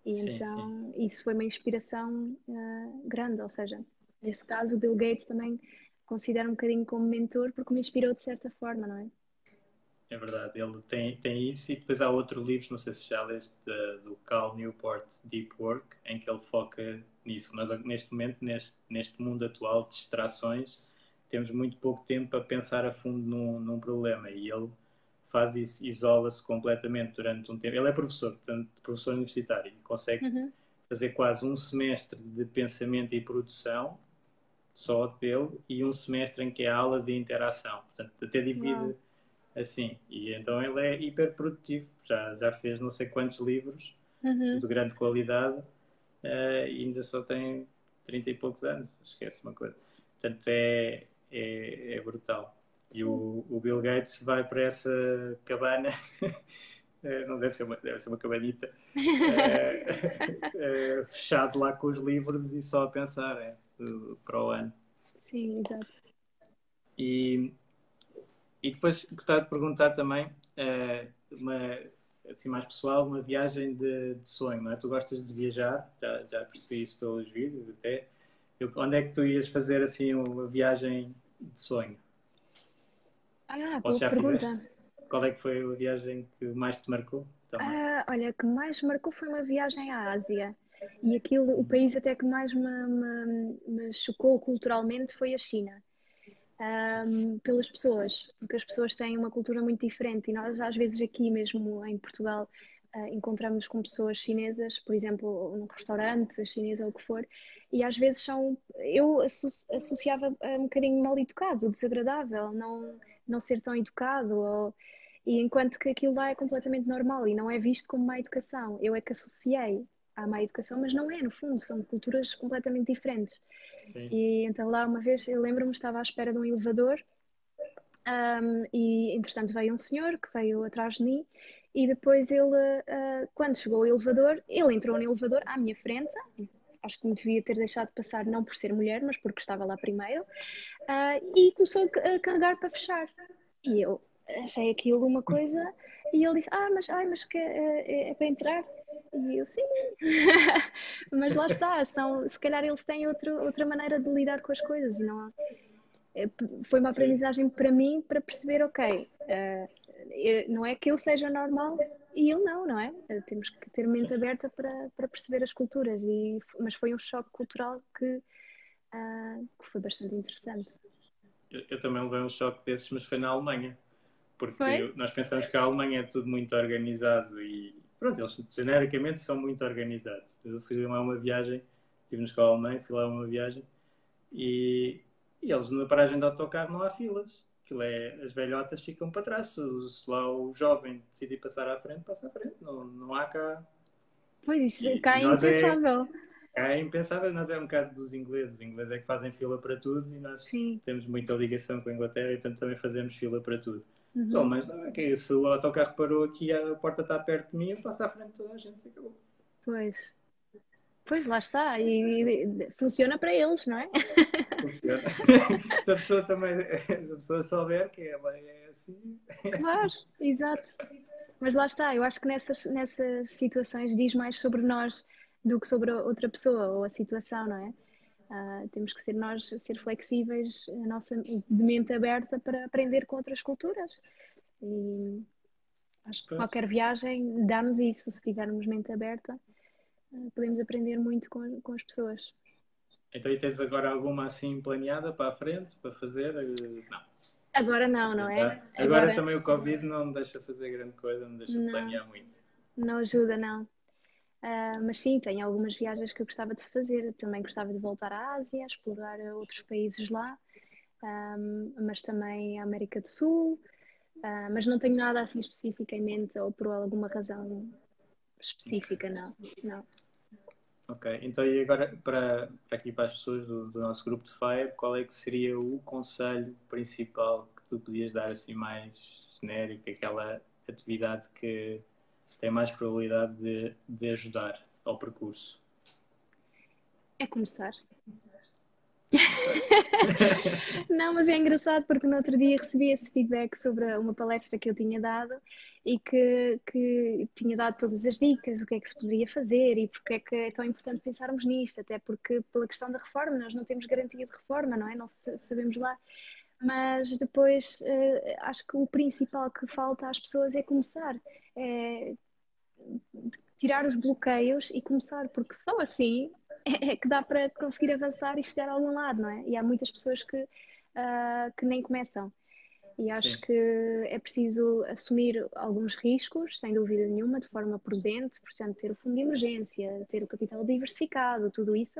E sim, então sim. isso foi uma inspiração uh, grande, ou seja, neste caso o Bill Gates também considero um bocadinho como mentor porque me inspirou de certa forma, não é? É verdade, ele tem, tem isso e depois há outro livro, não sei se já leste, do Cal Newport, Deep Work, em que ele foca nisso. Mas neste momento, neste, neste mundo atual de distrações, temos muito pouco tempo para pensar a fundo num, num problema e ele faz isso, isola-se completamente durante um tempo. Ele é professor, portanto, professor universitário, e consegue uhum. fazer quase um semestre de pensamento e produção só dele e um semestre em que é aulas e interação. Portanto, até divide. Wow assim. E então ele é hiper produtivo, já, já fez não sei quantos livros uhum. de grande qualidade uh, e ainda só tem 30 e poucos anos, esquece uma coisa. Portanto, é, é, é brutal. E o, o, Bill Gates vai para essa cabana, eh, não deve ser uma, deve ser uma cabanita, uh, fechado lá com os livros e só a pensar é, para o ano. Sim, exato. E, e depois gostava de perguntar também, uh, uma, assim mais pessoal, uma viagem de, de, sonho, não é? Tu gostas de viajar, já, já percebi isso pelos vídeos até. Eu, onde é que tu ias fazer assim uma viagem de sonho? Ah, boa já pergunta. Fizeste? Qual é que foi a viagem que mais te marcou? Ah, olha, que mais marcou foi uma viagem à Ásia. E aquilo, o país até que mais me, me, me chocou culturalmente foi a China um, pelas pessoas, porque as pessoas têm uma cultura muito diferente e nós às vezes aqui mesmo em Portugal uh, encontramos com pessoas chinesas, por exemplo, num restaurante chinês ou o que for, e às vezes são, eu associava um bocadinho mal educado, desagradável, não, não ser tão educado ou, E enquanto que aquilo lá é completamente normal e não é visto como má educação. Eu é que associei à má educação, mas não é, no fundo, são culturas completamente diferentes. Sim. E então lá uma vez, eu lembro-me, estava à espera de um elevador um, e entretanto veio um senhor que veio atrás de mim e depois ele, uh, quando chegou o elevador, ele entrou no elevador à minha frente, acho que me devia ter deixado passar não por ser mulher, mas porque estava lá primeiro, uh, e começou a carregar para fechar. E eu achei aquilo uma coisa, e ele disse, ah, mas, ai, mas que, é, é para entrar? E eu, sim, mas lá está, são, se calhar eles têm outro, outra maneira de lidar com as coisas, não é, foi uma aprendizagem para mim para perceber, ok, uh, não é que eu seja normal e ele não, não é? Uh, temos que ter mente aberta para, para perceber as culturas, e, mas foi um choque cultural que, uh, que foi bastante interessante. Eu, eu, também levei um choque desses, mas foi na Alemanha, porque foi? nós pensamos que a Alemanha é tudo muito organizado e pronto, eles genericamente são muito organizados. Eu fui lá uma viagem, estive na escola alemã, fui lá uma viagem e e eles na paragem de autocarro não há filas. Aquilo é, as velhotas ficam para trás. Se, se lá o jovem decidir passar à frente, passa à frente. Não, não há cá. Pois isso, e, cá é impensável. É, é impensável, nós é um bocado dos ingleses. Os ingleses é que fazem fila para tudo e nós Sim. temos muita ligação com a Inglaterra e portanto também fazemos fila para tudo. Uhum. Mas não é que é se o autocarro parou aqui a porta está perto de mim, eu passo à frente de toda a gente e acabou. Pois. Pois, lá está. E, e, funciona para eles, não é? Funciona. se a pessoa também, se a pessoa souber que ela é assim. É claro, assim. exato. Mas lá está, eu acho que nessas, nessas situações diz mais sobre nós do que sobre outra pessoa ou a situação, não é? Uh, temos que ser nós, ser flexíveis, a nossa de mente aberta para aprender com outras culturas. E acho que qualquer viagem dá-nos isso, se tivermos mente aberta podemos aprender muito com, com as pessoas. Então, e tens agora alguma assim planeada para a frente, para fazer? Não. Agora não, não é? Agora, agora também o Covid não me deixa fazer grande coisa, não me deixa não, planear muito. Não ajuda, não. Uh, mas sim, tenho algumas viagens que eu gostava de fazer. Também gostava de voltar à Ásia, explorar outros países lá, um, ah, mas também a América do Sul. Uh, mas não tenho nada assim específico em mente ou por alguma razão específica, não. não. Ok, então e agora para, para aqui para as pessoas do, do, nosso grupo de FIRE, qual é que seria o conselho principal que tu podias dar assim mais genérico, aquela atividade que tem mais probabilidade de, de ajudar ao percurso? É começar. não, mas é engraçado porque no outro dia recebi esse feedback sobre uma palestra que eu tinha dado e que, que tinha dado todas as dicas, o que é que se poderia fazer e porque é que é tão importante pensarmos nisto, até porque pela questão da reforma, nós não temos garantia de reforma, não é? Não sabemos lá. Mas depois uh, acho que o principal que falta às pessoas é começar. É tirar os bloqueios e começar, porque só assim é, é que dá para conseguir avançar e chegar a algum lado, não é? E há muitas pessoas que, uh, que nem começam. E acho Sim. que é preciso assumir alguns riscos, sem dúvida nenhuma, de forma prudente, portanto, ter o fundo de emergência, ter o capital diversificado, tudo isso.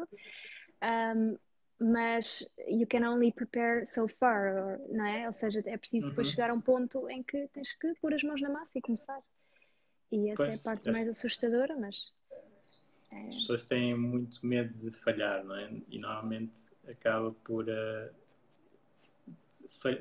Um, mas you can only prepare so far, não é? Ou seja, é preciso depois uhum. chegar a um ponto em que tens que pôr as mãos na massa e começar. E essa pois, é a parte é. mais assustadora, mas. É... As pessoas têm muito medo de falhar, não é? E normalmente acaba por uh,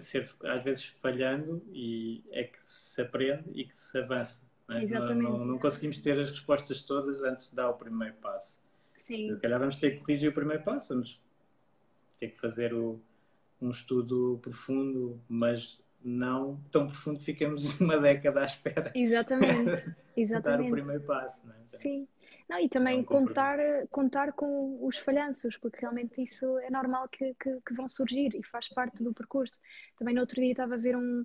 ser, às vezes, falhando e é que se aprende e que se avança. Não, é? Exatamente. não, não, não conseguimos ter as respostas todas antes de dar o primeiro passo. Sim. Se calhar vamos ter que corrigir o primeiro passo, vamos ter que fazer o, um estudo profundo, mas não tão profundo que ficamos uma década à espera. Exatamente. Exatamente. dar o primeiro passo, não é? Então, Sim. Não, e também é um contar, contar com os falhanços, porque realmente isso é normal que, que, que, vão surgir e faz parte do percurso. Também no outro dia estava a ver um,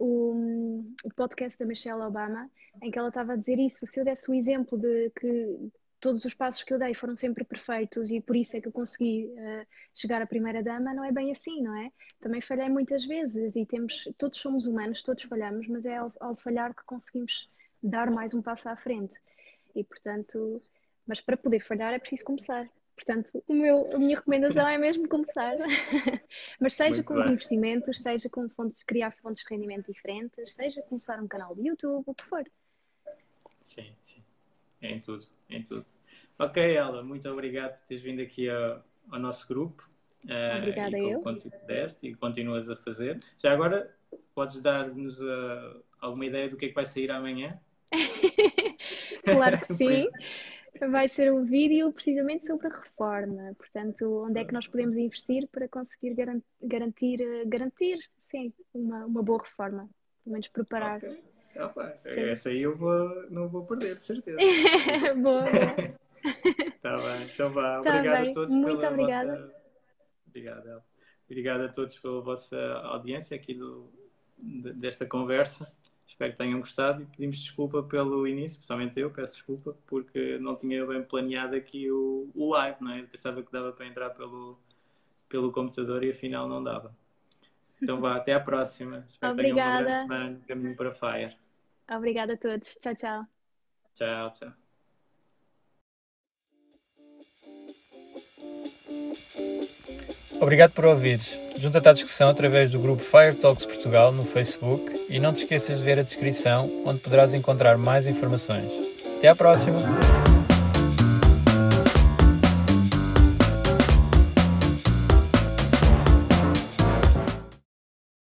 um, um podcast da Michelle Obama em que ela estava a dizer isso. Se eu desse o exemplo de que todos os passos que eu dei foram sempre perfeitos e por isso é que eu consegui uh, chegar à primeira dama, não é bem assim, não é? Também falhei muitas vezes e temos, todos somos humanos, todos falhamos, mas é ao, ao falhar que conseguimos dar mais um passo à frente. E portanto, mas para poder falhar é preciso começar. Portanto, o meu, a minha recomendação é mesmo começar. Mas seja Muito com bem. os investimentos, seja com fontes, criar fontes de rendimento diferentes, seja começar um canal de YouTube, o que for. Sim, sim. É em tudo, em tudo. Ok, Ela, muito obrigado por teres vindo aqui ao, ao nosso grupo. Uh, Obrigada e eu. Deste, e continuas a fazer. Já agora, podes dar-nos uh, alguma ideia do que é que vai sair amanhã? claro que sim. Vai ser um vídeo precisamente sobre a reforma. Portanto, onde é que nós podemos investir para conseguir garantir, garantir sim, uma, uma boa reforma. Pelo menos preparar. Okay. Opa, essa aí eu vou, não vou perder, de certeza. boa, boa. Tá bem, então vá. Tá obrigado bem. a todos Muito pela obrigada. vossa. Obrigado, Obrigado a todos pela vossa audiência aqui do, desta conversa. Espero que tenham gostado e pedimos desculpa pelo início, principalmente eu, peço desculpa, porque não tinha bem planeado aqui o, o live, não é? Eu pensava que dava para entrar pelo, pelo computador e afinal não dava. Então vá, até à próxima. Espero Obrigada. que tenham uma grande semana caminho para Fire. Obrigada a todos. Tchau, tchau. Tchau, tchau. Obrigado por ouvires. Junta-te à discussão através do grupo Fire Talks Portugal no Facebook e não te esqueças de ver a descrição, onde poderás encontrar mais informações. Até à próxima!